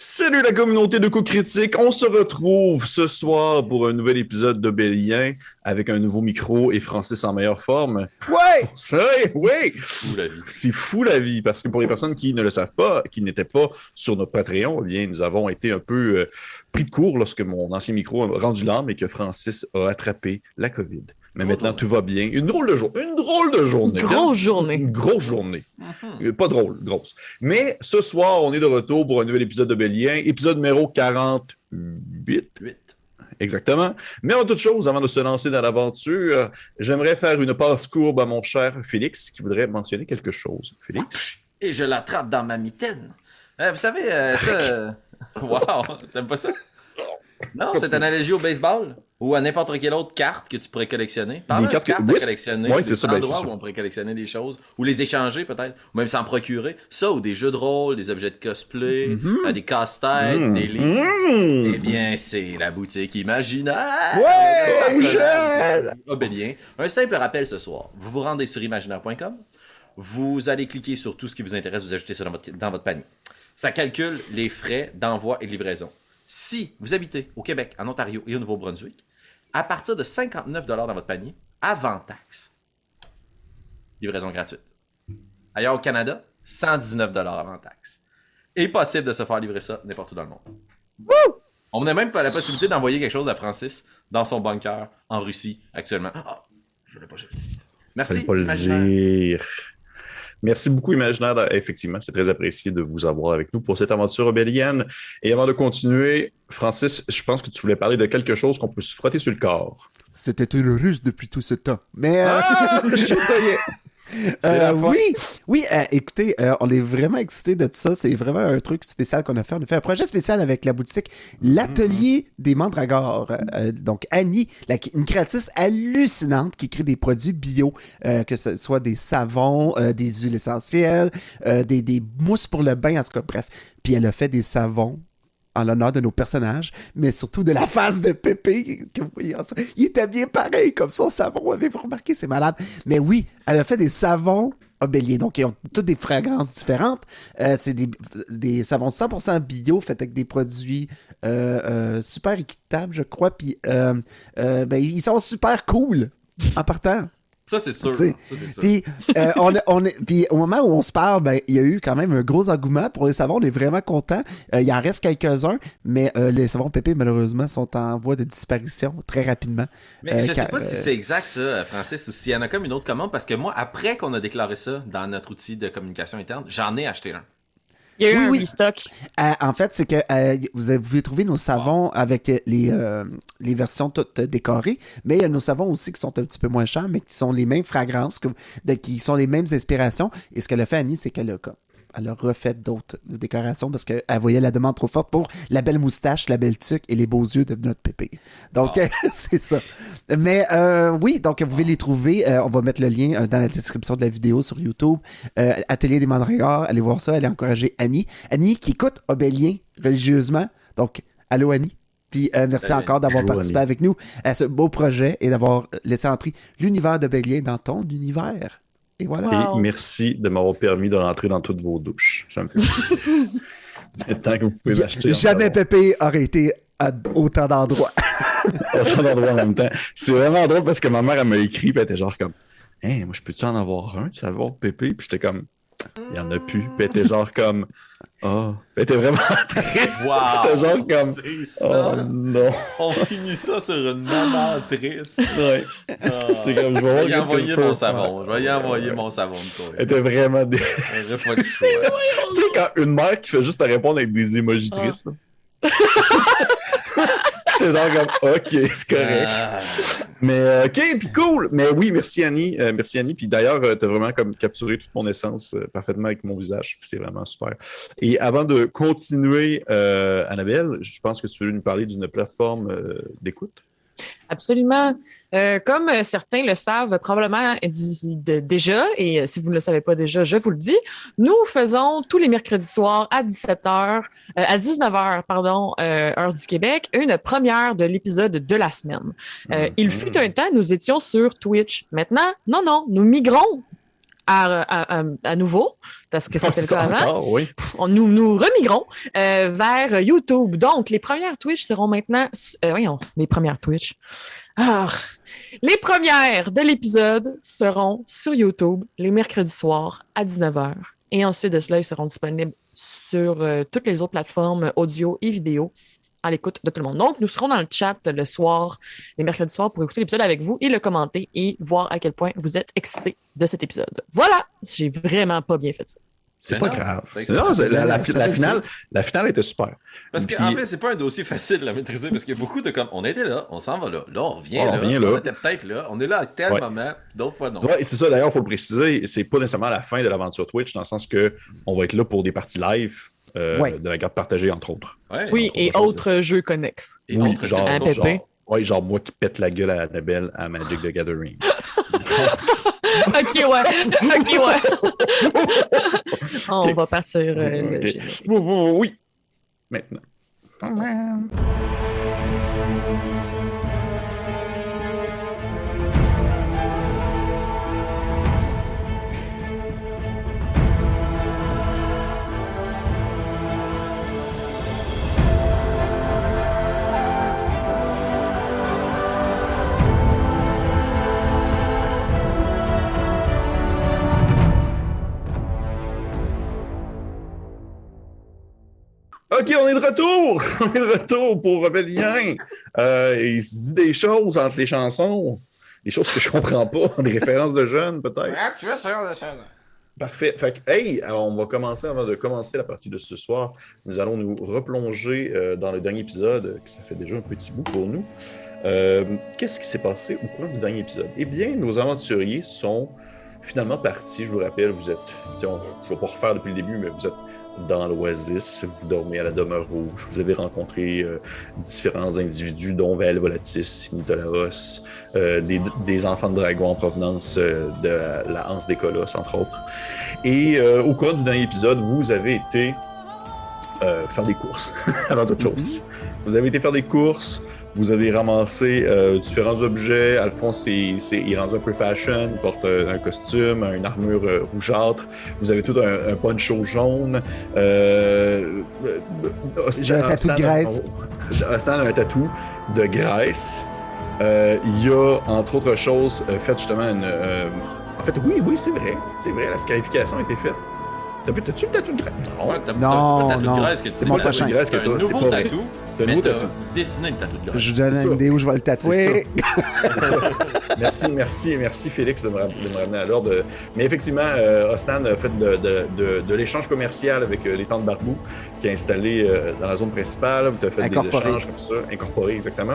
Salut la communauté de coups critiques. On se retrouve ce soir pour un nouvel épisode de Bélien avec un nouveau micro et Francis en meilleure forme. Ouais! Oui, oui! Fou la vie. C'est fou la vie parce que pour les personnes qui ne le savent pas, qui n'étaient pas sur notre Patreon, eh bien, nous avons été un peu euh, pris de court lorsque mon ancien micro a rendu l'âme et que Francis a attrapé la COVID. Mais maintenant, tout va bien. Une drôle de journée. Une drôle de journée. Grosse journée. Une grosse journée. Mhm. Euh, Pas drôle, grosse. Mais ce soir, on est de retour pour un nouvel épisode de Bélien, épisode numéro 48. Huit. Exactement. Mais en toute chose, avant de se lancer dans l'aventure, j'aimerais faire une passe courbe à mon cher Félix qui voudrait mentionner quelque chose. Félix? Et je l'attrape dans ma mitaine. Euh, vous savez, euh, ça. Wow, t'aimes pas ça? Non, cette analogie au baseball ou à n'importe quelle autre carte que tu pourrais collectionner. De cartes cartes que- à oui, collectionner. c'est des ça, ben, c'est endroits ça. où on pourrait collectionner des choses ou les échanger peut-être, ou même s'en procurer. Ça ou des jeux de rôle, des objets de cosplay, euh, des casse-têtes, Mmh. des livres. Eh bien, c'est la boutique imaginaire. Ouais, Obélien. Un simple rappel ce soir. Vous vous rendez sur imaginaire.com. Vous allez cliquer sur tout ce qui vous intéresse, vous ajoutez ça dans votre, dans votre panier. Ça calcule les frais d'envoi et de livraison. Si vous habitez au Québec, en Ontario et au Nouveau-Brunswick, à partir de 59 dans votre panier, avant taxe, livraison gratuite. Ailleurs au Canada, 119 avant taxe. Et possible de se faire livrer ça n'importe où dans le monde. On n'a même pas la possibilité d'envoyer quelque chose à Francis dans son bunker en Russie actuellement. Ah, je l'ai pas jeté. Merci. Pas le dire. Merci beaucoup, Imaginaire. Effectivement, c'est très apprécié de vous avoir avec nous pour cette aventure obélienne. Et avant de continuer, Francis, je pense que tu voulais parler de quelque chose qu'on peut se frotter sur le corps. C'était une ruse depuis tout ce temps. Mais euh, Ah! ça y est! C'est euh, oui, oui, euh, écoutez, euh, on est vraiment excités de tout ça. C'est vraiment un truc spécial qu'on a fait. On a fait un projet spécial avec la boutique L'Atelier des Mandragores. Donc, Annie, la- une créatrice hallucinante qui crée des produits bio, que ce soit des savons, des huiles essentielles, des, des mousses pour le bain, en tout cas, bref. Puis elle a fait des savons en l'honneur de nos personnages, mais surtout de la face de Pépé. Que vous voyez ça. Il était bien pareil comme son savon, avez-vous remarqué? C'est malade. Mais oui, elle a fait des savons obéliens. Donc, ils ont toutes des fragrances différentes. Euh, c'est des, savons 100% bio, faits avec des produits euh, euh, super équitables, je crois. Puis, ben, ils sont super cool en partant. Ça, c'est sûr. Sais. Puis, euh, on, est- puis au moment où on se parle, ben, il y a eu quand même un gros engouement pour les savons. On est vraiment content. il en reste quelques-uns, mais euh, les savons pépé, malheureusement, sont en voie de disparition très rapidement. Mais Euh, je sais car- pas si euh, c'est exact ça, Francis, ou s'il y en a comme une autre commande, parce que moi, après qu'on a déclaré ça dans notre outil de communication interne, j'en ai acheté un. Il y a eu Oui, un oui. restock. Euh, en fait, c'est que euh, vous pouvez trouver nos savons avec euh, les, euh, les versions toutes décorées, mais il y a nos savons aussi qui sont un petit peu moins chers, mais qui sont les mêmes fragrances, que- de- qui sont les mêmes inspirations. Et ce qu'elle a fait, Annie, c'est qu'elle a, comme- elle a refait d'autres décorations parce qu'elle voyait la demande trop forte pour la belle moustache, la belle tuque et les beaux yeux de notre pépé. Donc, c'est ça. Mais euh, oui, donc vous pouvez les trouver. Euh, on va mettre le lien euh, dans la description de la vidéo sur YouTube. Euh, Atelier des Mandragores, allez voir ça, allez encourager Annie. Annie qui écoute Obélien religieusement. Donc, allô Annie. Puis euh, merci Salut. encore d'avoir participé Annie. avec nous à ce beau projet et d'avoir laissé entrer l'univers d'Obélien dans ton univers. Et voilà. Wow. Et merci de m'avoir permis de rentrer dans toutes vos douches. Ça me fait plaisir. Tant que vous pouvez m'acheter. Jamais. Pépé aurait été à autant d'endroits. autant d'endroits en même temps. C'est vraiment drôle parce que ma mère, elle m'a écrit, puis elle était genre comme, Hein, moi, je peux-tu en avoir un de savon pépé? Puis j'étais comme, il y en a plus. Puis elle était genre comme, oh. Elle était vraiment triste. Wow! J'étais genre comme, oh non. On finit ça sur une maman triste. Ouais. J'étais comme, je vais voir Je vais y envoyer mon savon. Je vais y envoyer mon savon de toi. Elle était vraiment dé... J'aurais pas le choix. Tu sais, quand une mère qui fait juste te répondre avec des émojis Ah. tristes. J'étais genre comme, ok, c'est correct. Ah. Mais euh, ok, puis cool. Mais oui, merci Annie. Euh, merci Annie. Puis d'ailleurs, tu as vraiment comme capturé toute mon essence euh, parfaitement avec mon visage. C'est vraiment super. Et avant de continuer, euh, Annabelle, je pense que tu veux nous parler d'une plateforme euh, d'écoute? Absolument. Euh, comme euh, certains le savent probablement déjà, et euh, si vous ne le savez pas déjà, je vous le dis, nous faisons tous les mercredis soirs à 17h, euh, à 19h, pardon, euh, heure du Québec, une première de l'épisode de la semaine. Il fut un temps, nous étions sur Twitch. Maintenant, non, non, nous migrons à, à- à- à nouveau, parce que c'était c'est le cas avant, encore, oui. on- nous nous remigrons euh, vers YouTube. Donc, les premières Twitch seront maintenant. euh, voyons, les premières Twitch. Ah, les premières de l'épisode seront sur YouTube les mercredis soirs à 19h. Et ensuite de cela, ils seront disponibles sur euh, toutes les autres plateformes audio et vidéo à l'écoute de tout le monde. Donc, nous serons dans le chat le soir, les mercredis soirs, pour écouter l'épisode avec vous et le commenter et voir à quel point vous êtes excités de cet épisode. Voilà! J'ai vraiment pas bien fait ça. C'est pas non, grave. non, la, finale, la finale était super. Parce Puis- qu'en fait, c'est pas un dossier facile à maîtriser parce qu'il y a beaucoup de comme on était là, on s'en va là, là on revient On là, revient là. on était peut-être là, on est là à tel Ouais. moment, d'autres fois non. Ouais, c'est ça, d'ailleurs, il faut le préciser, c'est pas nécessairement la fin de l'aventure Twitch, dans le sens que on va être là pour des parties live euh, Ouais. de la garde partagée, entre autres. Ouais. Oui, et autres jeux connexes. Et Oui, autres genre, genre, ouais, genre moi qui pète la gueule à Annabelle à Magic the Gathering. ok, ouais. Ok, ouais. On va partir. euh, oui. Maintenant. OK, on est de retour! On est de retour pour Rebellien. Euh, il se dit des choses entre les chansons. Des choses que je comprends pas. Des références de jeunes, peut-être. tu vois ça, ça. Parfait. Fait que, hey, on va commencer avant de commencer la partie de ce soir. Nous allons nous replonger euh, dans le dernier épisode, que ça fait déjà un petit bout pour nous. Euh, Qu'est-ce qui s'est passé au cours du dernier épisode? Eh bien, nos aventuriers sont finalement partis. Je vous rappelle, vous êtes, je ne vais pas refaire depuis le début, mais vous êtes dans l'Oasis, vous dormez à la demeure rouge, vous avez rencontré euh, différents individus, dont Val Volatis, Nidolaos, euh, des, des enfants de dragon en provenance euh, de la, la Hanse des Colosses, entre autres. Et au cours du dernier épisode, vous avez été faire des courses, avant toute chose. Vous avez été faire des courses, vous avez ramassé euh, différents objets. Alphonse, c'est, c'est, il est rendu un peu fashion, il porte euh, un costume, une armure euh, rougeâtre. Vous avez tout un, un poncho jaune. Euh, J'ai un tatou de graisse. Ostan a un tatou de graisse. Il y a, entre autres choses, fait justement une. en fait, oui, oui, c'est vrai. C'est vrai, la scarification a été faite. T'as vu, t'as-tu le tatou de graisse? Non. Ouais, Non, c'est pas le tatou de graisse que tu C'est dis, mon t'as- prochain. de graisse que t'as t'as, un c'est nouveau tatou, T'as nouveau tatou. dessiné le tatou de graisse. Je vous donne une idée où je vais le tatouer. merci, merci, merci Félix de me, ramener à l'ordre. Mais effectivement, euh, Osnan a fait de, de- de- de l'échange commercial avec euh, les tentes Barbou, qui est installé euh, dans la zone principale. Tu as fait des échanges comme ça, incorporé exactement.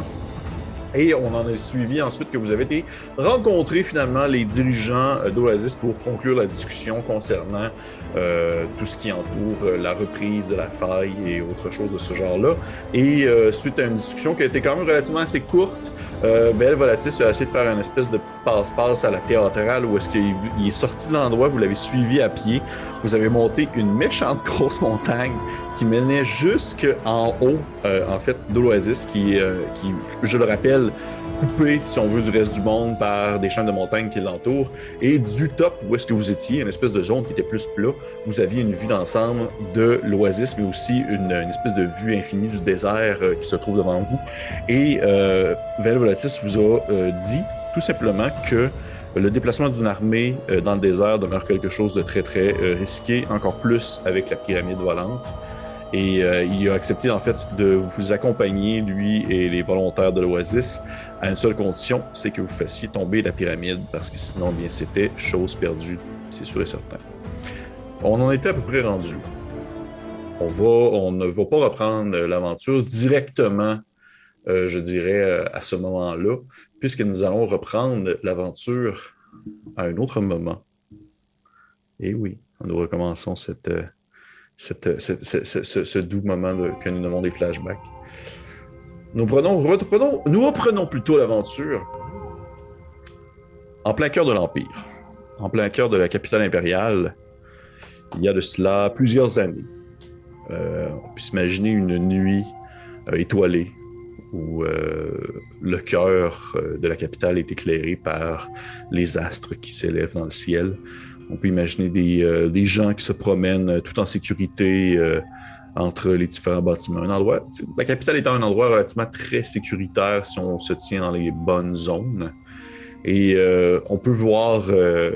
Et on en a suivi ensuite que vous avez été rencontrer finalement les dirigeants euh, d'Oasis pour conclure la discussion concernant euh, tout ce qui entoure euh, la reprise de la faille et autre chose de ce genre-là. Et euh, suite à une discussion qui a été quand même relativement assez courte, euh, Belle Volatis a essayé de faire une espèce de passe-passe à la théâtrale où est-ce qu'il il est sorti de l'endroit, vous l'avez suivi à pied, vous avez monté une méchante grosse montagne qui menait jusqu'en haut, euh, en fait, de l'Oasis, qui, euh, qui, je le rappelle, coupé, si on veut, du reste du monde par des chaînes de montagne qui l'entourent. Et du top où est-ce que vous étiez, une espèce de zone qui était plus plat, vous aviez une vue d'ensemble de l'Oasis, mais aussi une, espèce de vue infinie du désert euh, qui se trouve devant vous. Et euh, vous a euh, dit tout simplement que le déplacement d'une armée euh, dans le désert demeure quelque chose de très très euh, risqué, encore plus avec la pyramide volante. Et euh, il a accepté en fait de vous accompagner, lui et les volontaires de l'Oasis, à une seule condition, c'est que vous fassiez tomber la pyramide, parce que sinon, bien, c'était chose perdue, c'est sûr et certain. On en était à peu près rendu. On va, on ne va pas reprendre l'aventure directement, euh, je dirais, euh, à ce moment-là, puisque nous allons reprendre l'aventure à un autre moment. Et oui, nous recommençons cette, cette- ce- doux moment de- que nous nommons des flashbacks. Nous, prenons, reprenons, nous reprenons plutôt l'aventure en plein cœur de l'Empire, en plein cœur de la capitale impériale, il y a de cela plusieurs années. Euh, on peut s'imaginer une nuit euh, étoilée où euh, le cœur euh, de la capitale est éclairé par les astres qui s'élèvent dans le ciel. On peut imaginer des, des gens qui se promènent tout en sécurité entre les différents bâtiments. Un endroit, la capitale étant un endroit relativement très sécuritaire si on se tient dans les bonnes zones. Et euh, on peut voir euh,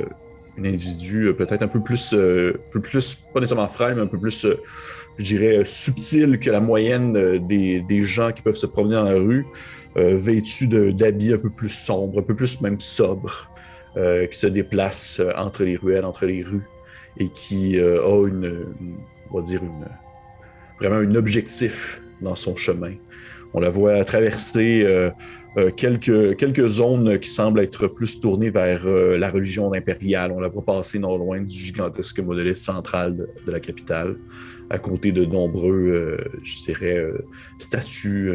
un individu euh, peut-être un peu plus, peu plus, pas nécessairement frêle, mais un peu plus, je dirais, subtil que la moyenne des, des, gens qui peuvent se promener dans la rue, vêtu d'habits un peu plus sombres, un peu plus même sobres, qui se déplace entre les ruelles, entre les rues, et qui a une, on va dire, une, vraiment un objectif dans son chemin. On la voit traverser euh, euh, quelques, quelques zones qui semblent être plus tournées vers euh, la religion impériale. On la voit passer non loin du gigantesque monolithe central de, la capitale, à côté de nombreux, je dirais, statues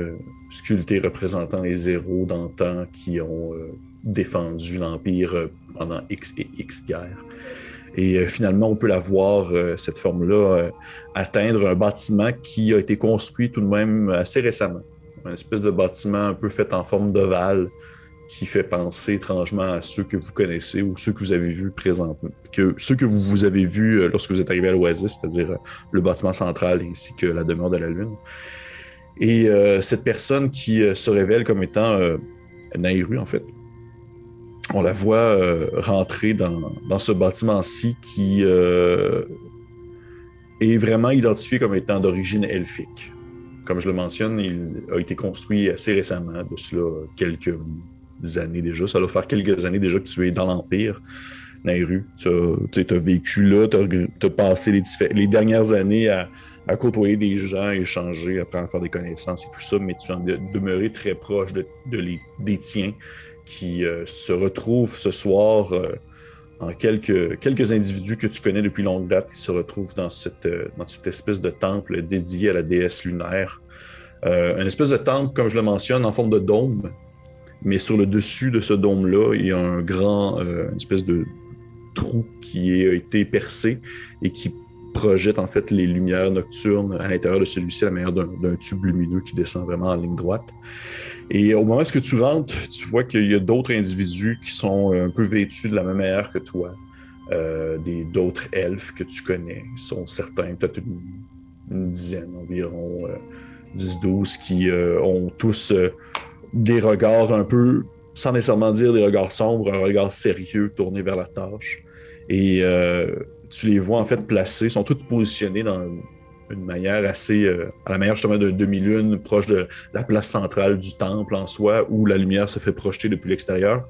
sculptées représentant les héros d'antan qui ont défendu l'Empire pendant X et X guerres. Et euh, finalement, on peut la voir, euh, cette forme-là, euh, atteindre un bâtiment qui a été construit tout de même assez récemment. Un espèce de bâtiment un peu fait en forme d'ovale qui fait penser étrangement à ceux que vous connaissez ou ceux que vous avez vus présentement, que ceux que vous, avez vus lorsque vous êtes arrivé à l'Oasis, c'est-à-dire le bâtiment central ainsi que la demeure de la Lune. Et cette personne qui se révèle comme étant Nairu, en fait, on la voit euh, rentrer dans, ce bâtiment-ci qui euh, est vraiment identifié comme étant d'origine elfique. Comme je le mentionne, il a été construit assez récemment, de cela quelques années déjà. Ça doit faire quelques années déjà que tu es dans l'Empire, Nairu. Tu as, vécu là, tu as, passé les, dernières années à, côtoyer des gens, échanger, apprendre à faire des connaissances et tout ça, mais tu en es demeuré très proche de, des tiens qui euh, se retrouvent ce soir euh, en quelques, quelques individus que tu connais depuis longue date qui se retrouvent dans cette, euh, dans cette espèce de temple dédié à la déesse lunaire. une espèce de temple, comme je le mentionne, en forme de dôme, mais sur le dessus de ce dôme-là, il y a un grand, une espèce de trou qui a été percé et qui projette en fait les lumières nocturnes à l'intérieur de celui-ci à la manière d'un tube lumineux qui descend vraiment en ligne droite. Et au moment où tu rentres, tu vois qu'il y a d'autres individus qui sont euh, un peu vêtus de la même manière que toi. Euh, d'autres elfes que tu connais. Ils sont certains, peut-être une, dizaine environ, 10-12, euh, qui ont tous des regards un peu, sans nécessairement dire des regards sombres, un regard sérieux tourné vers la tâche. Et tu les vois en fait placés, sont tous positionnés dans euh, à la manière justement de demi-lune, proche de la place centrale du temple en soi, où la lumière se fait projeter depuis l'extérieur.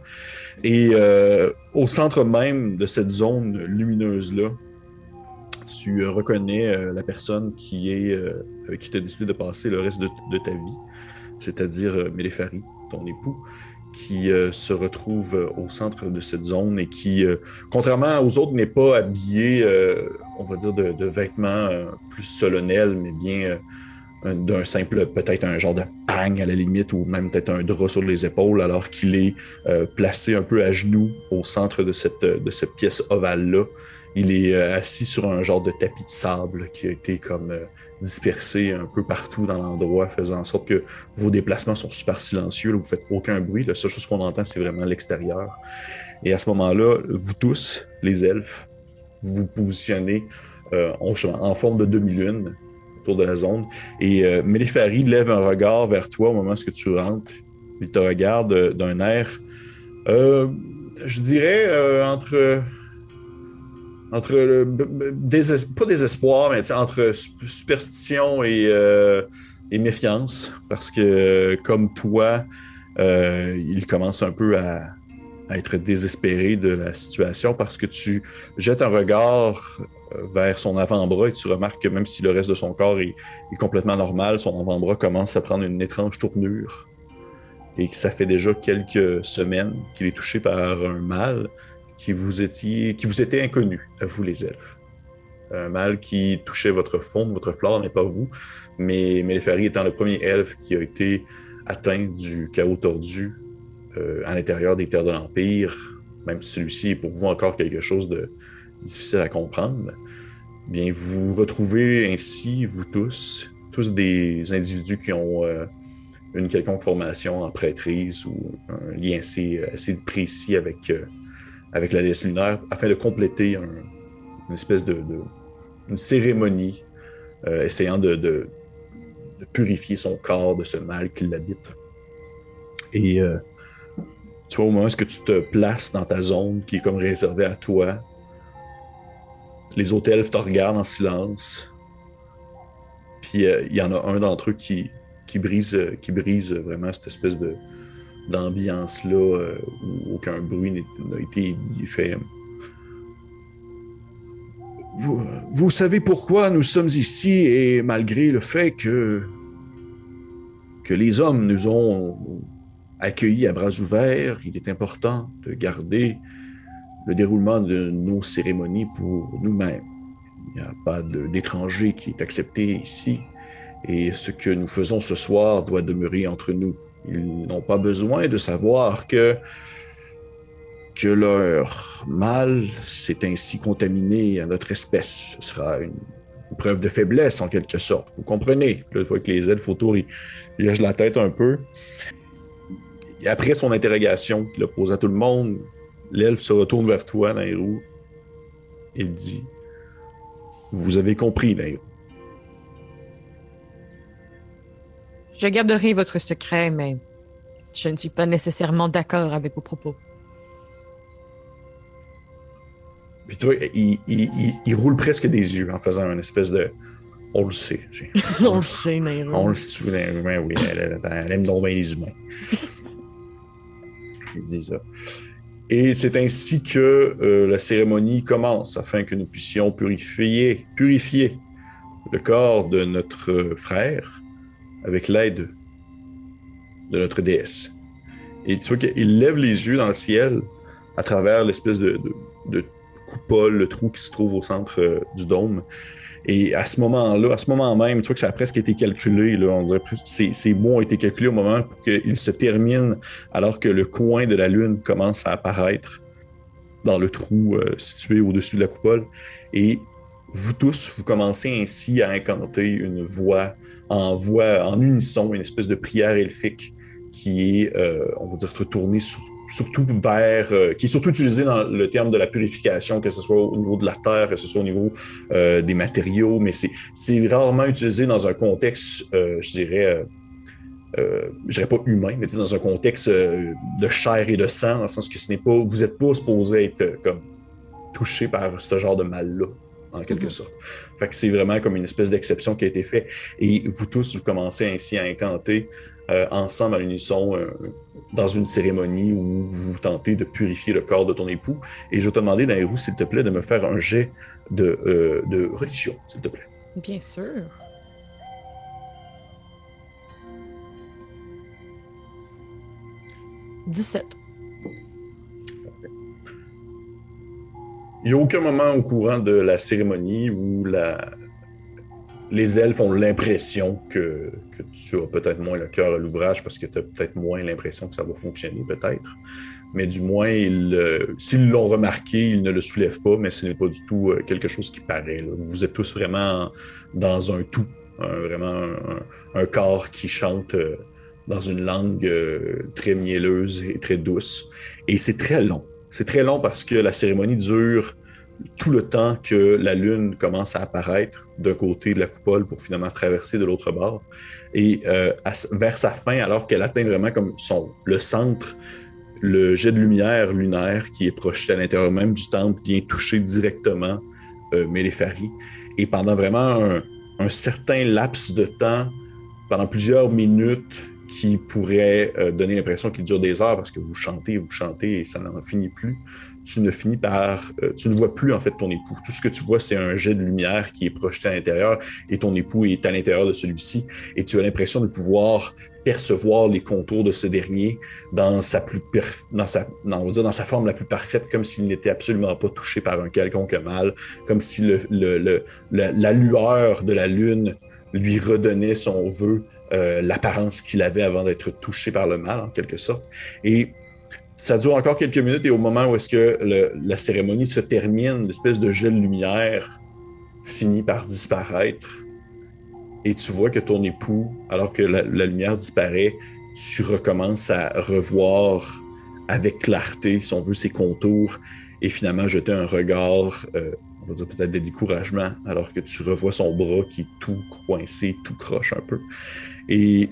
Et euh, au centre même de cette zone lumineuse-là, tu reconnais euh, la personne qui est avec qui tu as décidé de passer le reste de, ta vie, c'est-à-dire Mélépharie, ton époux qui se retrouve au centre de cette zone et qui, contrairement aux autres, n'est pas habillé, on va dire, de, vêtements plus solennels, mais bien d'un simple, peut-être un genre de pagne à la limite, ou même peut-être un drap sur les épaules, alors qu'il est placé un peu à genoux au centre de cette, de cette pièce ovale-là. Il est assis sur un genre de tapis de sable qui a été comme dispersé un peu partout dans l'endroit, faisant en sorte que vos déplacements sont super silencieux, vous ne faites aucun bruit. La seule chose qu'on entend, c'est vraiment l'extérieur. Et à ce moment-là, vous tous, les elfes, vous positionnez euh, en, forme de demi-lune autour de la zone. Et euh, lève un regard vers toi au moment où tu rentres. Il te regarde euh, d'un air, euh, je dirais, entre entre pas désespoir, mais entre superstition et, méfiance, parce que comme toi, il commence un peu à, être désespéré de la situation parce que tu jettes un regard euh, vers son avant-bras et tu remarques que même si le reste de son corps est, complètement normal, son avant-bras commence à prendre une étrange tournure et que ça fait déjà quelques semaines qu'il est touché par un mal qui vous, était inconnu, à vous les elfes. Un mal qui touchait votre fond, votre flore, mais pas vous. Mais Mélépharie étant le premier elfe qui a été atteint du chaos tordu euh, à l'intérieur des terres de l'Empire, même si celui-ci est pour vous encore quelque chose de difficile à comprendre, bien vous retrouvez ainsi, vous tous, tous des individus qui ont euh, une quelconque formation en prêtrise ou un lien assez, précis avec euh, avec la déesse lunaire afin de compléter un- une espèce de, une cérémonie essayant de, de- de purifier son corps de ce mal qui l'habite. Et tu vois, au moment où tu te places dans ta zone qui est comme réservée à toi, les autres elfes te regardent en silence. Puis euh, il y en a un d'entre eux qui, qui, brise, euh, qui brise vraiment cette espèce de d'ambiance-là euh, où aucun bruit n'a été fait vous, vous savez pourquoi nous sommes ici et malgré le fait que, que les hommes nous ont accueillis à bras ouverts, il est important de garder le déroulement de nos cérémonies pour nous-mêmes. Il n'y a pas d'étranger qui est accepté ici et ce que nous faisons ce soir doit demeurer entre nous. Ils n'ont pas besoin de savoir que que leur mal s'est ainsi contaminé à notre espèce. Ce sera une, preuve de faiblesse en quelque sorte. Vous comprenez? Là, une fois que les elfes autour, ils lèchent la tête un peu. Et après son interrogation qu'il a posée à tout le monde, l'elfe se retourne vers toi, Nairou. Il dit Vous avez compris, Nairou. Je garderai votre secret, mais je ne suis pas nécessairement d'accord avec vos propos. Puis tu vois, il, il- il- il roule presque des yeux en faisant une espèce de. On le sait. On le sait, Nairo. On le sait, ben oui, elle, elle- elle aime donc bien les humains. Il dit ça. Et c'est ainsi que euh, la cérémonie commence afin que nous puissions purifier, purifier le corps de notre frère avec l'aide de notre déesse. Et tu vois qu'il lève les yeux dans le ciel à travers l'espèce de, coupole, le trou qui se trouve au centre euh, du dôme. Et à ce moment-là, à ce moment même, tu vois que ça a presque été calculé. On dirait que ces, ces mots ont été calculés au moment pour qu'ils se terminent alors que le coin de la lune commence à apparaître dans le trou euh, situé au-dessus de la coupole. Et vous tous, vous commencez ainsi à incanter une voix en voix, en unisson, une espèce de prière elfique qui est, euh, on va dire, retournée sur- surtout vers, euh, qui est surtout utilisée dans le terme de la purification, que ce soit au niveau de la terre, que ce soit au niveau euh, des matériaux, mais c'est rarement utilisé dans un contexte, euh, je dirais, je dirais pas humain, mais dans un contexte de chair et de sang, dans le sens que ce n'est pas, vous n'êtes pas supposé être comme touché par ce genre de mal-là, en quelque Mhm. sorte. Fait que c'est vraiment comme une espèce d'exception qui a été faite. Et vous tous, vous commencez ainsi à incanter euh, ensemble à l'unisson euh, dans une cérémonie où vous tentez de purifier le corps de ton époux. Et je vais te demander, Nairou, s'il te plaît, de me faire un jet de, euh, de religion, s'il te plaît. Bien sûr. Dix-sept. Il n'y a aucun moment au courant de la cérémonie où la... les elfes ont l'impression que, tu as peut-être moins le cœur à l'ouvrage parce que tu as peut-être moins l'impression que ça va fonctionner, peut-être. Mais du moins, euh, s'ils l'ont remarqué, ils ne le soulèvent pas, mais ce n'est pas du tout euh, quelque chose qui paraît. Vous êtes tous vraiment dans un tout, un- vraiment un, corps qui chante euh, dans une langue très mielleuse et très douce. Et c'est très long. C'est très long parce que la cérémonie dure tout le temps que la lune commence à apparaître d'un côté de la coupole pour finalement traverser de l'autre bord. Et euh, vers sa fin, alors qu'elle atteint vraiment comme son, le centre, le jet de lumière lunaire qui est projeté à l'intérieur même du temple vient toucher directement euh. Et pendant vraiment un, un certain laps de temps, pendant plusieurs minutes, qui pourrait euh, donner l'impression qu'il dure des heures parce que vous chantez, vous chantez et ça n'en finit plus. Tu ne finis par, euh, tu ne vois plus en fait ton époux. Tout ce que tu vois, c'est un jet de lumière qui est projeté à l'intérieur et ton époux est à l'intérieur de celui-ci et tu as l'impression de pouvoir percevoir les contours de ce dernier dans sa plus dans sa on va dire dans sa forme la plus parfaite comme s'il n'était absolument pas touché par un quelconque mal comme si le, la lueur de la lune lui redonnait son vœu euh, l'apparence qu'il avait avant d'être touché par le mal, en quelque sorte. Et ça dure encore quelques minutes, et au moment où est-ce que la cérémonie se termine, l'espèce de jet de lumière finit par disparaître, et tu vois que ton époux, alors que la, la lumière disparaît, tu recommences à revoir avec clarté, si on veut, ses contours, et finalement jeter un regard, euh, on va dire peut-être de découragement, alors que tu revois son bras qui est tout coincé, tout croche un peu. Et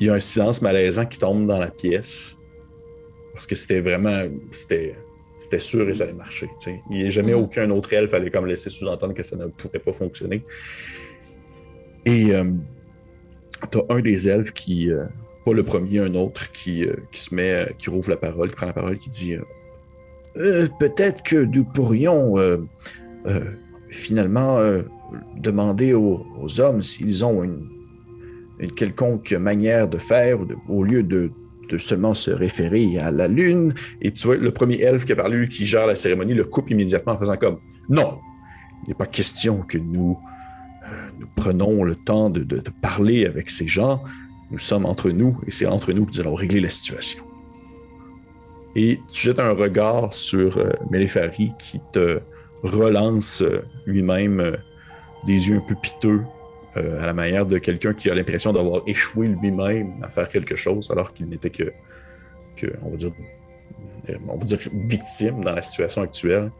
il y a un silence malaisant qui tombe dans la pièce, parce que c'était vraiment, c'était, c'était sûr et ça allait marcher. Il n'y a jamais Mhm. aucun autre elfe allait comme laisser sous-entendre que ça ne pourrait pas fonctionner. Et euh, t'as un des elfes qui, euh, pas le premier, un autre, qui, euh, qui se met, euh, qui rouvre la parole, qui prend la parole, qui dit Peut-être que nous pourrions finalement demander aux, aux hommes s'ils ont une, une quelconque manière de faire, de- au lieu de, seulement se référer à la lune. Et tu vois, le premier elfe qui a parlé, qui gère la cérémonie, le coupe immédiatement en faisant comme Non, il n'est pas question que nous, euh, nous prenons le temps de, de- parler avec ces gens. Nous sommes entre nous et c'est entre nous que nous allons régler la situation. Et tu jettes un regard sur euh, qui te relance euh, lui-même euh, des yeux un peu piteux euh, à la manière de quelqu'un qui a l'impression d'avoir échoué lui-même à faire quelque chose alors qu'il n'était que, on va dire, euh, on va dire victime dans la situation actuelle.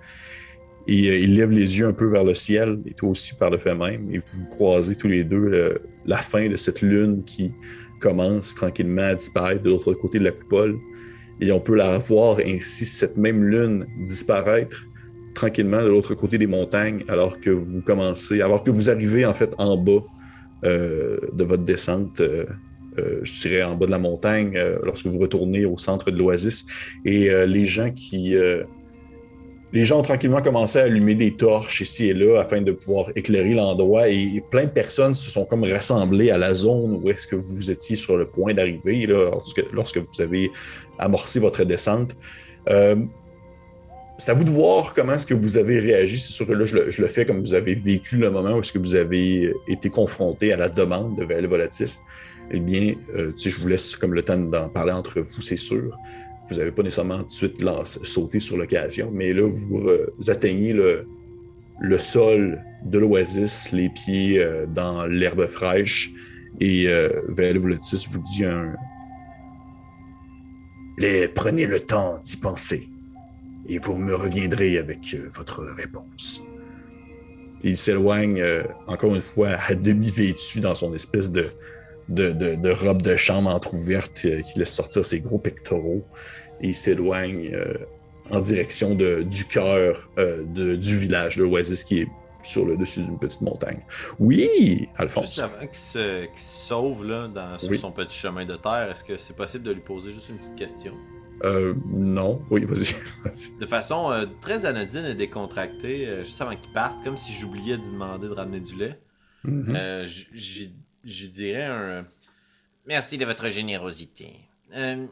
Et euh, il lève les yeux un peu vers le ciel, et toi aussi par le fait même, et vous croisez tous les deux la fin de cette lune qui commence tranquillement à disparaître de l'autre côté de la coupole. Et on peut la voir ainsi, cette même lune, disparaître tranquillement de l'autre côté des montagnes, alors que vous commencez, alors que vous arrivez en fait en bas euh, de votre descente, euh, euh, je dirais en bas de la montagne, lorsque vous retournez au centre de l'oasis. Et les gens qui, les gens ont tranquillement commencé à allumer des torches ici et là afin de pouvoir éclairer l'endroit et plein de personnes se sont comme rassemblées à la zone où est-ce que vous étiez sur le point d'arriver lorsque, lorsque vous avez amorcé votre descente. Euh, c'est à vous de voir comment est-ce que vous avez réagi. C'est sûr que là, je le, fais comme vous avez vécu le moment où est-ce que vous avez été confronté à la demande de Valet Volatis. Eh bien, euh, je vous laisse comme le temps d'en parler entre vous, c'est sûr vous n'avez pas nécessairement tout de suite sauté sur l'occasion, mais là, vous, euh, atteignez le, sol de l'oasis, les pieds euh, dans l'herbe fraîche, et euh, Vael Volatis vous dit un... Les, prenez le temps d'y penser, et vous me reviendrez avec euh, votre réponse. Il s'éloigne, euh, encore une fois, à demi vêtu dans son espèce de, de, de, de robe de chambre entrouverte euh, qui laisse sortir ses gros pectoraux et il s'éloigne euh, en direction de, du cœur du village de l'Oasis qui est sur le dessus d'une petite montagne. Oui, Alphonse. Juste avant qu'il se, sauve là, dans, sur Oui. son petit chemin de terre, est-ce que c'est possible de lui poser juste une petite question? Euh, non, oui, vas-y. De façon euh, très anodine et décontractée, euh, juste avant qu'il parte, comme si j'oubliais de lui demander de ramener du lait, Mhm. euh, j- j'y j'y dirais un... Merci de votre générosité. Euh,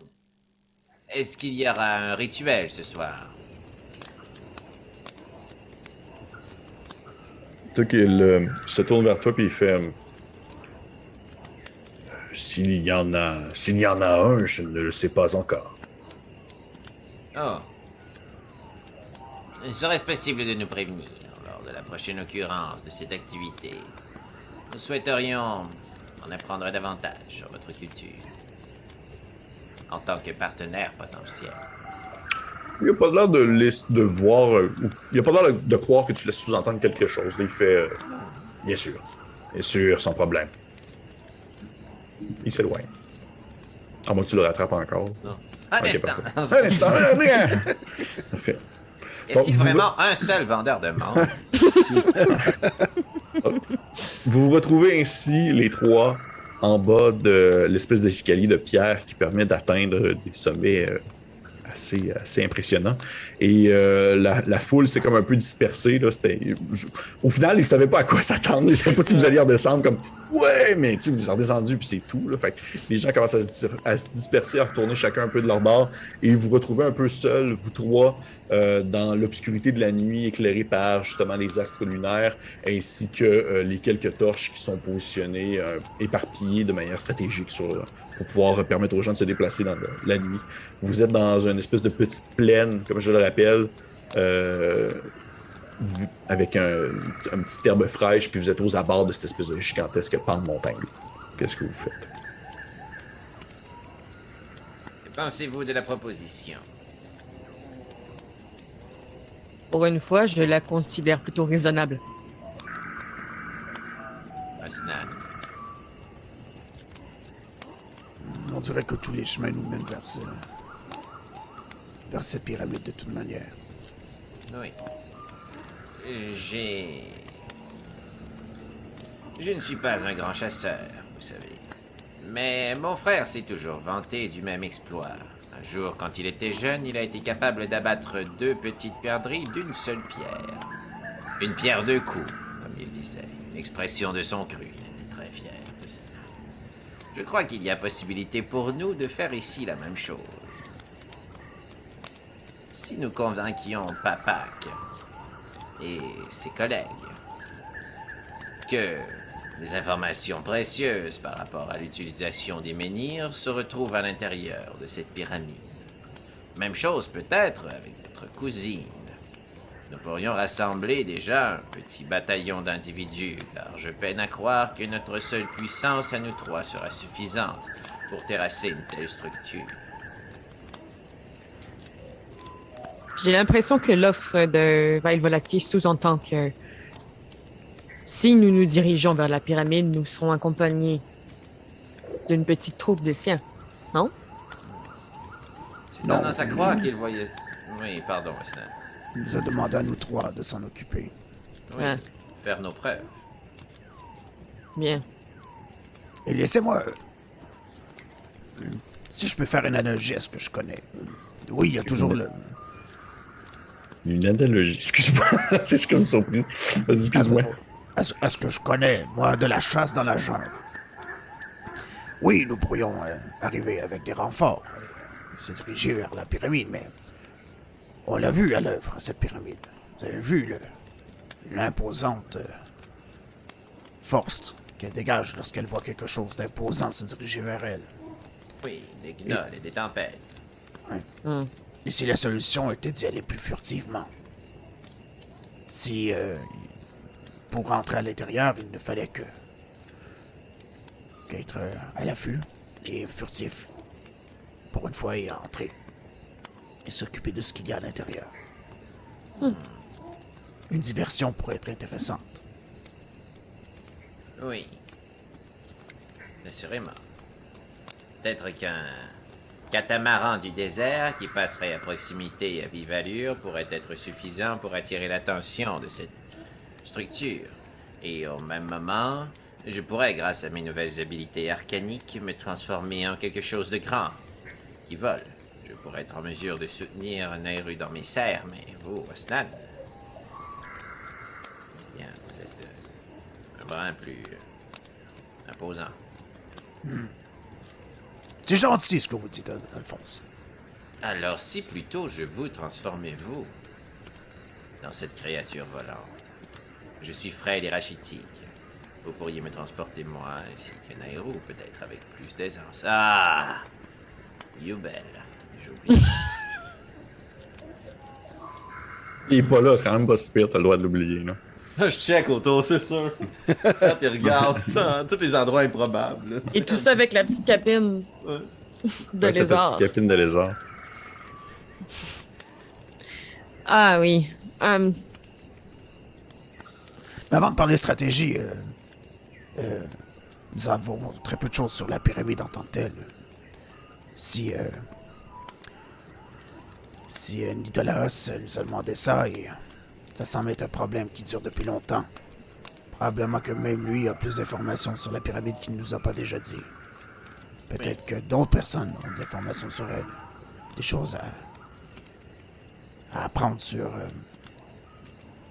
Est-ce qu'il y aura un rituel ce soir? Tu sais qu'il euh, se tourne vers toi puis il fait euh, S'il y en a s'il y en a un, je ne le sais pas encore. Oh. Serait-ce possible de nous prévenir lors de la prochaine occurrence de cette activité Nous souhaiterions en apprendre davantage sur votre culture. En tant que partenaire potentiel. Il a pas l'air de, voir. euh, il a pas l'air de, de croire que tu laisses sous-entendre quelque chose. Il fait euh, Bien sûr. Bien sûr, sans problème. Il s'éloigne. À moins que tu le rattrapes encore. Un instant. parfait. Un instant, rien. Parfait. Y a-t-il Vous- vraiment un seul vendeur de menthe Vous vous retrouvez ainsi, les trois, en bas de l'espèce d'escalier de pierre qui permet d'atteindre des sommets euh, assez, impressionnants. Et euh, la, foule s'est comme un peu dispersée. Là. Au final, ils ne savaient pas à quoi s'attendre. Ils ne savaient pas si vous alliez redescendre comme Ouais, mais tu vous êtes redescendu, puis c'est tout. Les gens commencent à se, à se disperser, à retourner chacun un peu de leur bord. Et vous vous retrouvez un peu seuls, vous trois, euh, dans l'obscurité de la nuit, éclairés par justement les astres lunaires, ainsi que euh, les quelques torches qui sont positionnées, euh, éparpillées de manière stratégique pour pouvoir permettre aux gens de se déplacer dans la nuit. Vous êtes dans une espèce de petite plaine, comme je le rappelle, avec un, un petit herbe fraîche, puis vous êtes aux abords de cette espèce de gigantesque pan de montagne. Qu'est-ce que vous faites? pensez-vous de la proposition? Pour une fois, je la considère plutôt raisonnable. Osnan On dirait que tous les chemins nous mènent vers, ce- vers cette pyramide de toute manière. Oui. J'ai... Je ne suis pas un grand chasseur, vous savez. Mais mon frère s'est toujours vanté du même exploit. Un jour, quand il était jeune, il a été capable d'abattre deux petites perdrix d'une seule pierre. Une pierre deux coups, comme il disait. L'expression de son cru. Il était très fier de. Je crois qu'il y a possibilité pour nous de faire ici la même chose. Si nous convainquions Papak et ses collègues que des informations précieuses par rapport à l'utilisation des menhirs se retrouvent à l'intérieur de cette pyramide. Même chose peut-être avec votre cousine. Nous pourrions rassembler déjà un petit bataillon d'individus, car je peine à croire que notre seule puissance à nous trois sera suffisante pour terrasser une telle structure. J'ai l'impression que l'offre de Vail Volatier sous-entend que si nous nous dirigeons vers la pyramide, nous serons accompagnés d'une petite troupe de siens. Non? J'ai Non. tendance à croire qu'il voyait... Oui, pardon, Stan. Il nous a demandé à nous trois de s'en occuper. Oui, Ouais. faire nos preuves. Bien. Et laissez-moi. euh, Si je peux faire une analogie à ce que je connais. Oui, il y a toujours le. Une analogie. Excuse-moi. je suis comme surpris. Vas-y, excuse-moi. À ce, à ce que je connais, moi, de la chasse dans la jungle. Oui, nous pourrions euh, arriver avec des renforts, euh, se diriger vers la pyramide, mais on l'a vu à l'œuvre, cette pyramide. Vous avez vu le- l'imposante euh, force qu'elle dégage lorsqu'elle voit quelque chose d'imposant se diriger vers elle. Oui, des gnolls et des tempêtes. Et si la solution était d'y aller plus furtivement? Si, euh, pour rentrer à l'intérieur, il ne fallait que qu'être à l'affût et furtif pour une fois y entrer et s'occuper de ce qu'il y a à l'intérieur. Une diversion pourrait être intéressante. Oui. Assurément. Peut-être qu'un catamaran du désert qui passerait à proximité et à vive allure pourrait être suffisant pour attirer l'attention de cette structure. Et au même moment, je pourrais, grâce à mes nouvelles habilités arcaniques, me transformer en quelque chose de grand, qui vole. Je pourrais être en mesure de soutenir un Nairu dans mes serres, mais vous, Osnan, bien, vous êtes euh, un brin plus euh, imposant. C'est gentil ce que vous dites, Al- Alphonse. Alors, si plutôt je vous transformez vous dans cette créature volante, je suis frêle et rachitique. Vous pourriez me transporter moi ainsi que Nairo, peut-être avec plus d'aisance. Ah Yubel, j'oublie. Il est pas là, c'est quand même pas si pire, t'as le droit de l'oublier, là. Je check autour, c'est sûr. Quand tu regardes, dans tous les endroits improbables. là. Et tout ça avec la petite capine Ouais. de Avec lézard. petite capine de lézard. Ah oui. Hum, Mais avant de parler stratégie, euh, euh, nous avons très peu de choses sur la pyramide en tant que telle. Si, euh, si euh, Nidolaos nous a demandé ça, ça semble être un problème qui dure depuis longtemps. Probablement que même lui a plus d'informations sur la pyramide qu'il ne nous a pas déjà dit. Peut-être que d'autres personnes ont de l'information sur elle. Des choses à, à apprendre sur...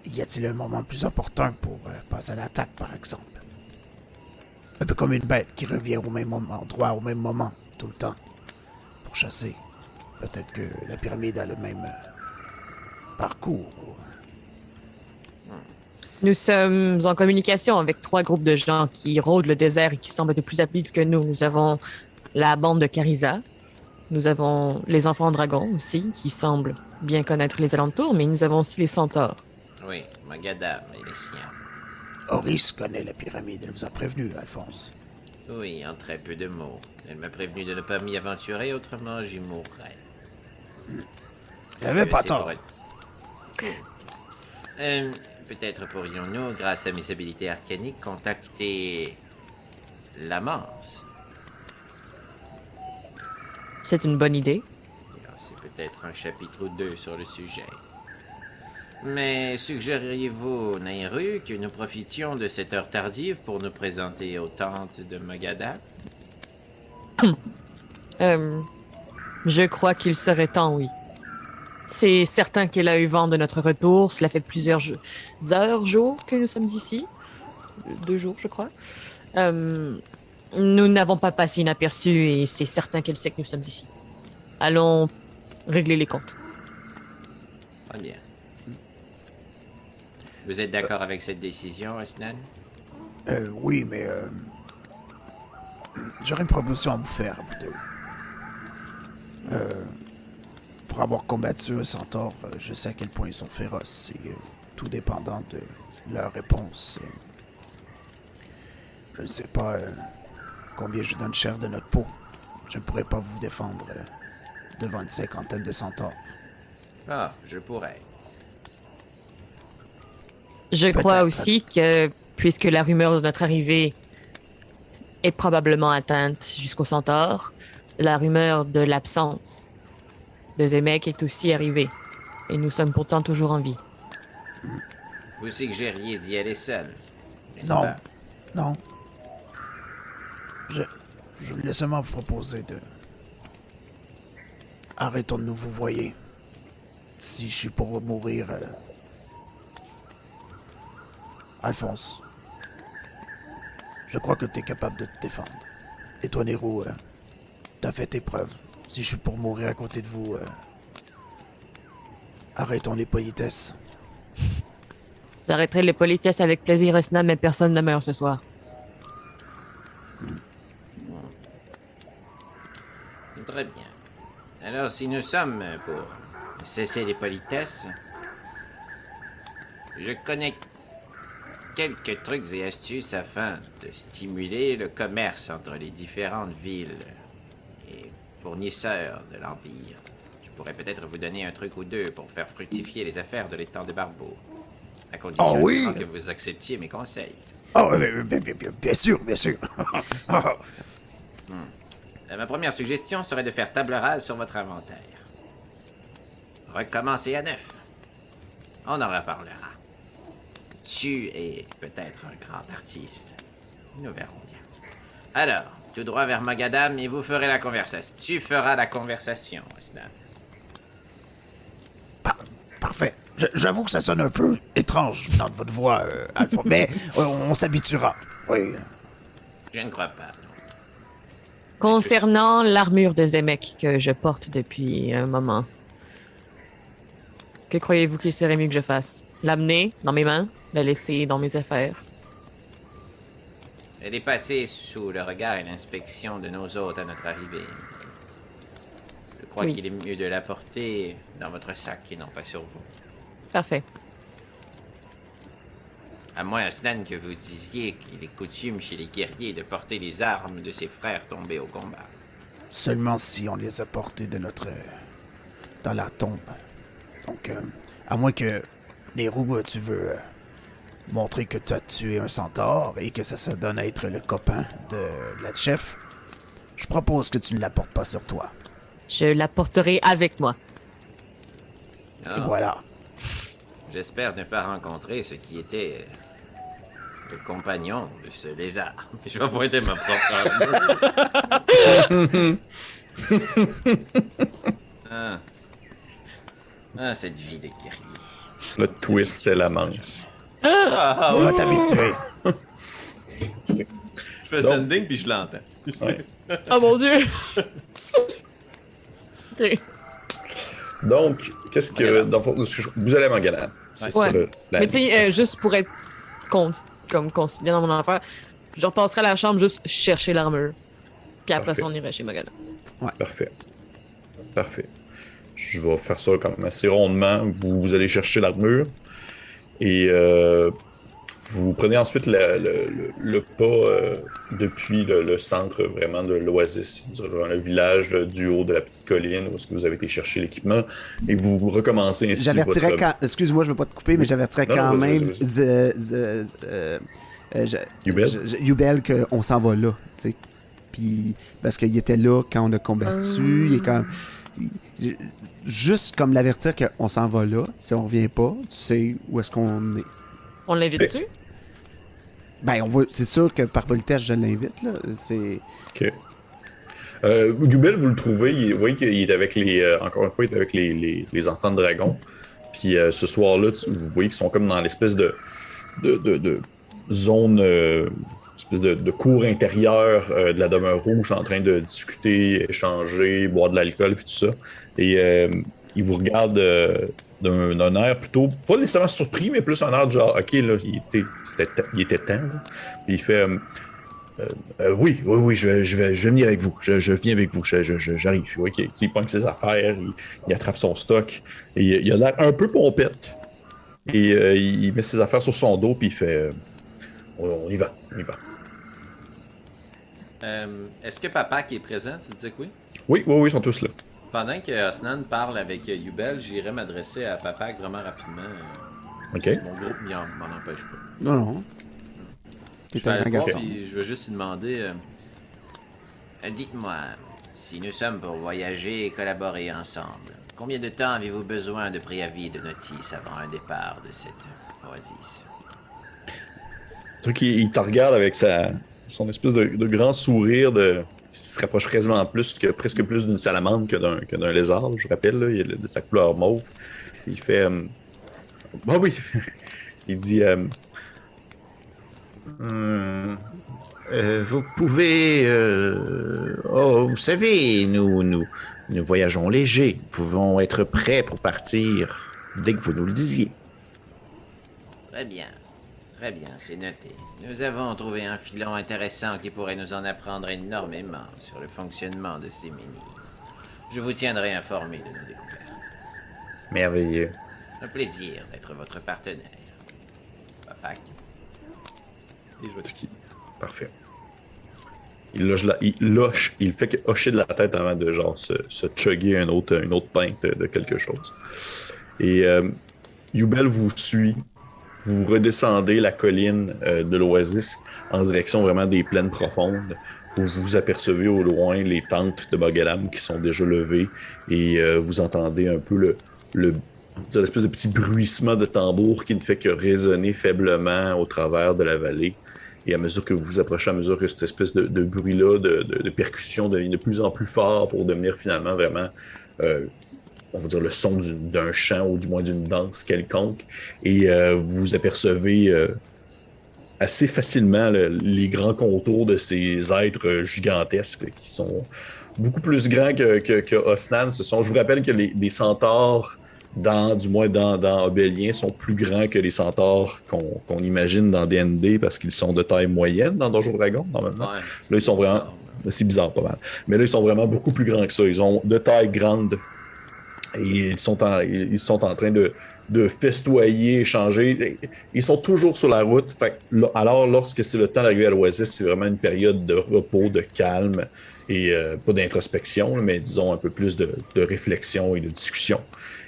euh, y a-t-il un moment plus opportun pour euh, passer à l'attaque, par exemple? Un peu comme une bête qui revient au même endroit au même moment, tout le temps, pour chasser. Peut-être que la pyramide a le même euh, parcours. Nous sommes en communication avec trois groupes de gens qui rôdent le désert et qui semblent être plus habiles que nous. Nous avons la bande de Carisa. Nous avons les enfants dragons aussi, qui semblent bien connaître les alentours, mais nous avons aussi les centaures. Oui, Magadam et les siens. Horis connaît la pyramide, elle vous a prévenu, Alphonse. Oui, en très peu de mots. Elle m'a prévenu de ne pas m'y aventurer, autrement j'y mourrais. J'avais pas tort. pour Euh, Peut-être pourrions-nous, grâce à mes habilités arcaniques, contacter l'amance. C'est une bonne idée. Alors, C'est peut-être un chapitre ou deux sur le sujet. Mais suggéreriez-vous, Nairu, que nous profitions de cette heure tardive pour nous présenter aux tentes de Magada Euh, je crois qu'il serait temps, oui. C'est certain qu'elle a eu vent de notre retour. Cela fait plusieurs heures, jours que nous sommes ici. Deux jours, je crois. Euh, nous n'avons pas passé inaperçu et c'est certain qu'elle sait que nous sommes ici. Allons régler les comptes. Très bien. Vous êtes d'accord avec cette décision, Asnan Euh, oui, mais euh, j'aurais une proposition à vous faire. Euh, pour avoir combattu un centaure, euh, je sais à quel point ils sont féroces et euh, tout dépendant de leur réponse. je ne sais pas combien je donne cher de notre peau. Je ne pourrais pas vous défendre devant une cinquantaine de centaures. Ah, je pourrais. Je crois aussi que, puisque la rumeur de notre arrivée est probablement atteinte jusqu'au centaure, la rumeur de l'absence de Zemek est aussi arrivée. Et nous sommes pourtant toujours en vie. Vous suggériez d'y aller seul. n'est-ce Non, pas? Non. Je, je voulais seulement vous proposer de... Arrêtons de nous vous voyez. Si je suis pour mourir... euh, Alphonse, je crois que tu es capable de te défendre. Et toi, Nero, euh, t'as fait tes preuves. Si je suis pour mourir à côté de vous... euh, Arrêtons les politesses. J'arrêterai les politesses avec plaisir, Esna, mais personne ne meurt ce soir. Très bien. Alors, si nous sommes pour cesser les politesses, je connais quelques trucs et astuces afin de stimuler le commerce entre les différentes villes et fournisseurs de l'Empire. Je pourrais peut-être vous donner un truc ou deux pour faire fructifier les affaires de l'étang de Barbeau. À condition Oh oui! évidemment, que vous acceptiez mes conseils. Oh, bien, bien, sûr, bien sûr. Euh, Ma première suggestion serait de faire table rase sur votre inventaire. Recommencer à neuf. On en reparlera. Tu es peut-être un grand artiste. Nous verrons bien. Alors, tout droit vers Magadam et vous ferez la conversation. Tu feras la conversation, Osnan. Par- parfait. J'avoue que ça sonne un peu étrange dans votre voix, euh, Alphonse, mais euh, on s'habituera. Oui. Je ne crois pas. Concernant l'armure de Zemek que je porte depuis un moment, que croyez-vous qu'il serait mieux que je fasse? L'amener dans mes mains? La laisser dans mes affaires? Elle est passée sous le regard et l'inspection de nos hôtes à notre arrivée. Je crois Oui. qu'il est mieux de la porter dans votre sac et non pas sur vous. Parfait. À moins, Asnan, que vous disiez qu'il est coutume chez les guerriers de porter les armes de ses frères tombés au combat. Seulement si on les a portés de notre. dans la tombe. Donc, euh, à moins que. Nero, tu veux. euh, montrer que tu as tué un centaure et que ça se donne à être le copain de la chef, je propose que tu ne la portes pas sur toi. Je la porterai avec moi. Et Ah, voilà. J'espère ne pas rencontrer ce qui était le compagnon de ce lézard. Je vais pointer ma propre ah. ah, cette vie de guerrier. Le twist est la manche. Ah, tu vas t'habituer. Je fais Donc- sending puis je l'entends. Oh mon dieu! Ok. Donc, qu'est-ce que. dans vous allez à Mangalab. C'est Ouais. ça le. la- Mais tu sais, euh, juste pour être con comme concilié dans mon affaire, je repasserai à la chambre juste chercher l'armure. Puis après Parfait. ça, on irait chez Magana. Parfait. Parfait. Je vais faire ça quand même assez rondement. Vous, vous allez chercher l'armure et euh, vous prenez ensuite le, le- le- le pas euh, depuis le, le centre vraiment de l'oasis, dans le village du haut de la petite colline où est-ce que vous avez été chercher l'équipement et vous recommencez ainsi J'avertirais votre- quand. Excuse-moi, je veux pas te couper, mais j'avertirais Non, non, quand vas-y, même. euh, Yubel? qu'on s'en va là. tu sais. Puis, parce qu'il était là quand on a combattu. Il est il- Juste comme l'avertir qu'on s'en va là. Si on revient pas, tu sais où est-ce qu'on est. On l'invite-tu? Ben, on va. C'est sûr que par politesse, je l'invite, là. C'est. Ok. Euh, Gubel, vous le trouvez, il, vous voyez qu'il est avec les. euh, encore une fois, il est avec les, les- les enfants de dragon. Puis euh, ce soir-là, tu- vous voyez qu'ils sont comme dans l'espèce de, de, de- de zone. euh, espèce de, de cour intérieure euh, de la demeure rouge en train de discuter, échanger, boire de l'alcool puis tout ça. Et euh, ils vous regardent euh, d'un air plutôt, pas nécessairement surpris, mais plus un air de genre, ok, là, il était, c'était ta- il était temps. là. Puis il fait. euh, oui, oui, oui, je vais, je vais, je vais venir avec vous. Je, je viens avec vous. J'arrive. Ok. Il pogne ses affaires, il, il attrape son stock. Et il a l'air un peu pompette. Et euh, il met ses affaires sur son dos, puis il fait euh, on, on y va, on y va. Euh, Est-ce que papa qui est présent, tu disais que oui? Oui, oui, oui, ils sont tous là. Pendant que Osnan parle avec euh, Yubel, j'irai m'adresser à papa vraiment rapidement. euh, Ok. si Mon groupe m'en empêche pas. Non, non. T'es un garçon. je veux juste lui demander. euh, Euh, Dites-moi, si nous sommes pour voyager et collaborer ensemble, combien de temps avez-vous besoin de préavis de notice avant un départ de cette oasis? Le truc, il, il te regarde avec sa, son espèce de, de grand sourire de. Il se rapproche quasiment plus que presque plus d'une salamandre que d'un que d'un lézard, je rappelle, là, il a de sa couleur mauve. Il fait. euh, Bon oui. il dit. euh, Hum, euh, vous pouvez... euh, oh, vous savez, nous, nous, nous voyageons légers. Nous pouvons être prêts pour partir dès que vous nous le disiez. Très bien. Très bien, c'est noté. Nous avons trouvé un filon intéressant qui pourrait nous en apprendre énormément sur le fonctionnement de ces mini. Je vous tiendrai informé de nos découvertes. merveilleux. Un plaisir d'être votre partenaire. Papac. et je vais te Parfait. Il loche, la- il loche, il fait que hocher de la tête avant de genre se, se chugger un autre, une autre pinte de quelque chose. Et euh, Yubel vous suit. Vous redescendez la colline euh, de l'oasis en direction vraiment des plaines profondes où vous apercevez au loin les tentes de Bogalam qui sont déjà levées et euh, vous entendez un peu le, le l'espèce de petit bruissement de tambour qui ne fait que résonner faiblement au travers de la vallée. Et à mesure que vous vous approchez, à mesure que cette espèce de, bruit-là, de, de- de percussion devient de plus en plus fort pour devenir finalement vraiment, euh, on va dire, le son d'un chant ou du moins d'une danse quelconque. Et euh, vous apercevez euh, assez facilement le- les grands contours de ces êtres gigantesques qui sont beaucoup plus grands que, que, que Osnan. Ce sont, je vous rappelle que les, les centaures dans, du moins dans, dans Obélien, sont plus grands que les centaures qu'on imagine dans D&D parce qu'ils sont de taille moyenne dans Donjon Dragon, normalement. Ouais. Là, ils sont vraiment. C'est bizarre, pas mal. Mais là, ils sont vraiment beaucoup plus grands que ça. Ils ont de taille grande. Ils sont en, ils sont en train de, de festoyer, échanger. Ils sont toujours sur la route. Fait alors, lorsque c'est le temps d'arriver à l'Oasis, c'est vraiment une période de repos, de calme et euh, pas d'introspection, mais disons un peu plus de, réflexion et de discussion.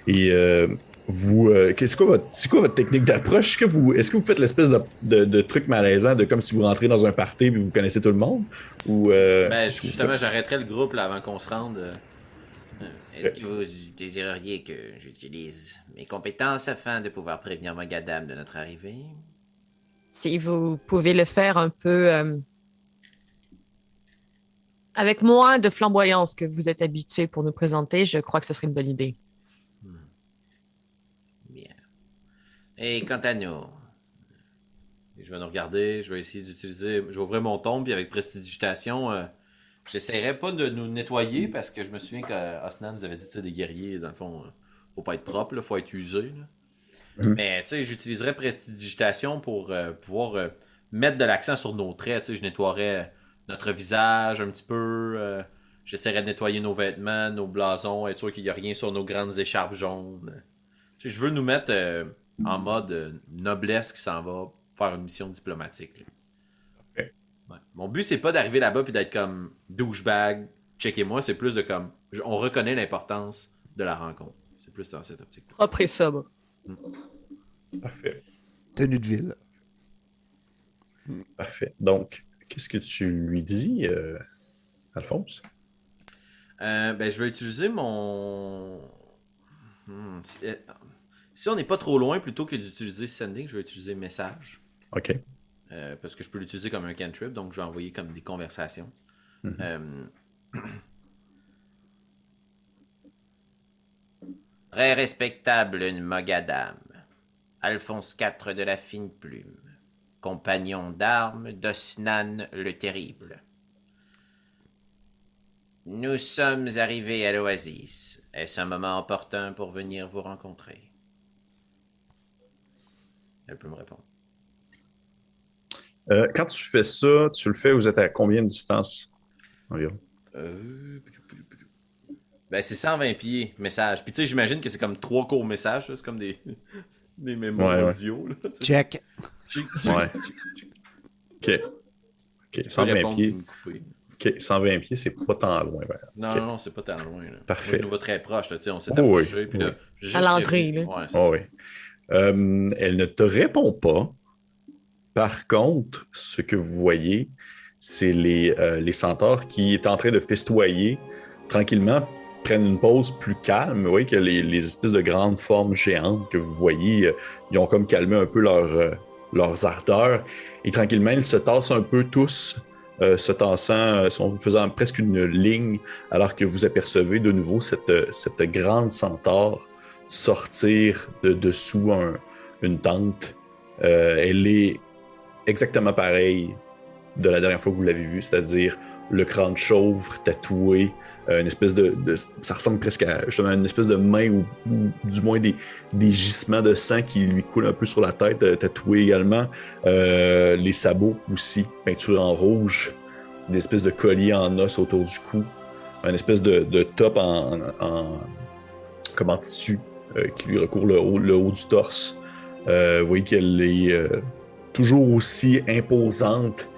Et euh, vous, euh, qu'est-ce quoi c'est quoi votre technique d'approche? Est-ce que vous, faites l'espèce de, truc malaisant, de comme si vous rentrez dans un party et vous connaissez tout le monde? Ou Ben, justement, j'arrêterai le groupe avant qu'on se rende. Est-ce que vous désireriez que j'utilise mes compétences afin de pouvoir prévenir Mogadam de notre arrivée? Si vous pouvez le faire un peu euh, avec moins de flamboyance que vous êtes habitué pour nous présenter, je crois que ce serait une bonne idée. Bien. Et quant à nous, je vais nous regarder, je vais essayer d'utiliser. Je vais ouvrir mon tombe, puis avec prestidigitation, euh, j'essaierai pas de nous nettoyer parce que je me souviens qu'Osnan nous avait dit, sais, des guerriers, dans le fond, euh, faut pas être propre, là, faut être usé. là. Mhm. Mais, tu sais, j'utiliserai prestidigitation pour euh, pouvoir euh, mettre de l'accent sur nos traits. Tu sais, je nettoierais notre visage un petit peu. euh, J'essaierai de nettoyer nos vêtements, nos blasons, être sûr qu'il n'y a rien sur nos grandes écharpes jaunes. Tu sais, je veux nous mettre euh, en mode noblesse qui s'en va faire une mission diplomatique. là. Mon but, c'est pas d'arriver là-bas puis d'être comme douchebag, checkez-moi, c'est plus de comme. je- On reconnaît l'importance de la rencontre. C'est plus dans cette optique. Propre et sobre. Parfait. Tenue de ville. Parfait. Donc, qu'est-ce que tu lui dis, euh, Alphonse? Euh, ben, je vais utiliser mon. Hmm, si, euh, si on n'est pas trop loin, plutôt que d'utiliser sending, je vais utiliser message. OK. Euh, parce que je peux l'utiliser comme un cantrip, donc je vais envoyer comme des conversations. Euh, Très respectable Mogadam, Alphonse IV de la fine plume, compagnon d'armes d'Osnan le terrible. Nous sommes arrivés à l'oasis. Est-ce un moment opportun pour venir vous rencontrer? Elle peut me répondre. Euh, quand tu fais ça, tu le fais, vous êtes à combien de distance environ? Euh, Ben, c'est 120 pieds, message. Puis tu sais, j'imagine que c'est comme trois courts messages, là. c'est comme des, des mémos Ouais, ouais. audio. Là. Check. Chic, chic, Ouais. chic. OK. OK, Je peux 120 répondre pieds. puis. OK, 120 pieds, c'est pas tant loin. ben. Non, Ok. non, non, c'est pas tant loin. Là. Parfait. Moi, je nous vois très proche, là, on s'est Oh, oui, approché. Puis là, oui. j'ai À l'entrée, là. Ouais, ça. oui. Euh, elle ne te répond pas. Par contre, ce que vous voyez, c'est les, euh, les centaures qui étaient en train de festoyer tranquillement, prennent une pause plus calme. Vous voyez que les, les espèces de grandes formes géantes que vous voyez, euh, ils ont comme calmé un peu leur, euh, leurs ardeurs. Et tranquillement, ils se tassent un peu tous, euh, se tassant, euh, sont faisant presque une ligne, alors que vous apercevez de nouveau cette, euh, cette grande centaure sortir de dessous un- une tente. Euh, elle est exactement pareille de la dernière fois que vous l'avez vue, c'est-à-dire le crâne chauve tatoué, euh, une espèce de, ça ressemble presque à une espèce de main ou, du moins des, des gisements de sang qui lui coulent un peu sur la tête, euh, tatoué également. Euh, les sabots aussi, peinture en rouge, des espèces de colliers en os autour du cou, un espèce de, top en, en- comme en tissu qui lui recouvre le haut, le haut du torse. Vous voyez qu'elle est toujours aussi imposante,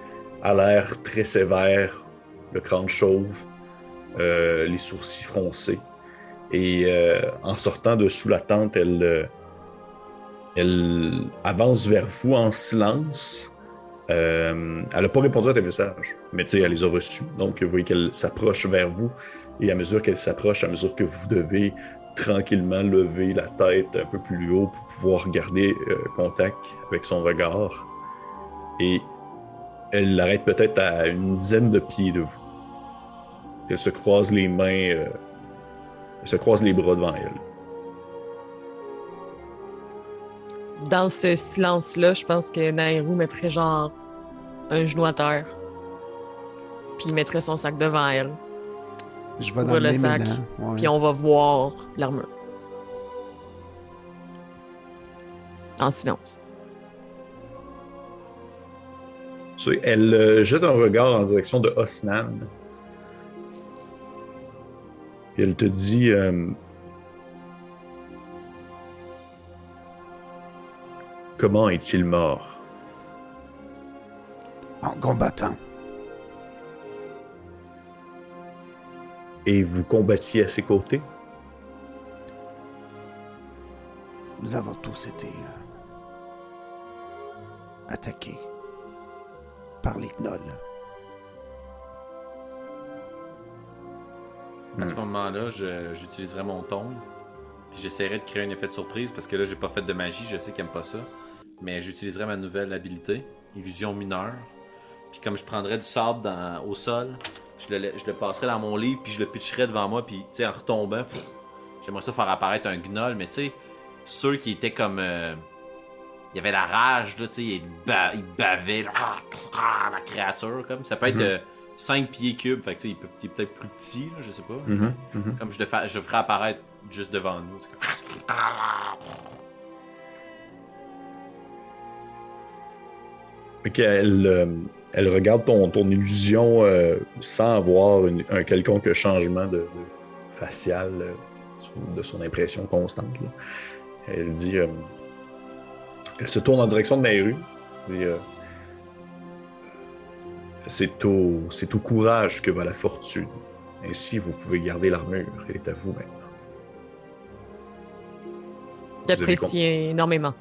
à l'air très sévère, le crâne chauve, euh, les sourcils froncés. Et euh, en sortant de sous la tente, elle, euh, avance vers vous en silence. Elle n'a pas répondu à tes messages, mais tu sais, elle les a reçus. Donc, vous voyez qu'elle s'approche vers vous. Et à mesure qu'elle s'approche, à mesure que vous devez tranquillement lever la tête un peu plus haut pour pouvoir garder contact avec son regard. Et elle l'arrête peut-être à une dizaine de pieds de vous. Elle se croise les mains, euh, elle se croise les bras devant elle. Dans ce silence-là, je pense que Nairou mettrait genre un genou à terre. Puis il mettrait son sac devant elle. Je vais dans le sac, ouais. Puis on va voir l'armure. En silence. Elle euh, jette un regard en direction de Osnan. Et elle te dit euh, Comment est-il mort? En combattant. Et vous combattiez à ses côtés? Nous avons tous été euh, attaqués par les gnolls. À ce moment-là, je- j'utiliserai mon tombe. Puis j'essaierai de créer un effet de surprise parce que là, j'ai pas fait de magie, je sais qu'il aime pas ça. Mais j'utiliserai ma nouvelle habilité, illusion mineure. Puis comme je prendrais du sable dans- au sol, je le, je le passerai dans mon livre, puis je le pitcherai devant moi, puis tu sais, en retombant, j'aimerais ça faire apparaître un gnoll, mais tu sais, ceux qui étaient comme. euh, il y avait la rage, là, tu sais, il, ba- il bavait, là, la créature, comme. Ça peut être 5 pieds cubes, fait que tu sais, il, peut- il est peut-être plus petit, là, je sais pas. Comme je le, fais, je le ferai apparaître juste devant nous. Fait qu'elle, euh, elle regarde ton, ton illusion euh, sans avoir une- un quelconque changement de, de facial euh, de son impression constante. là. Elle dit euh, Elle se tourne en direction de Nairu, Et, euh, c'est au, c'est au courage que va la fortune. Ainsi, vous pouvez garder l'armure. Elle est à vous maintenant. J'apprécie énormément.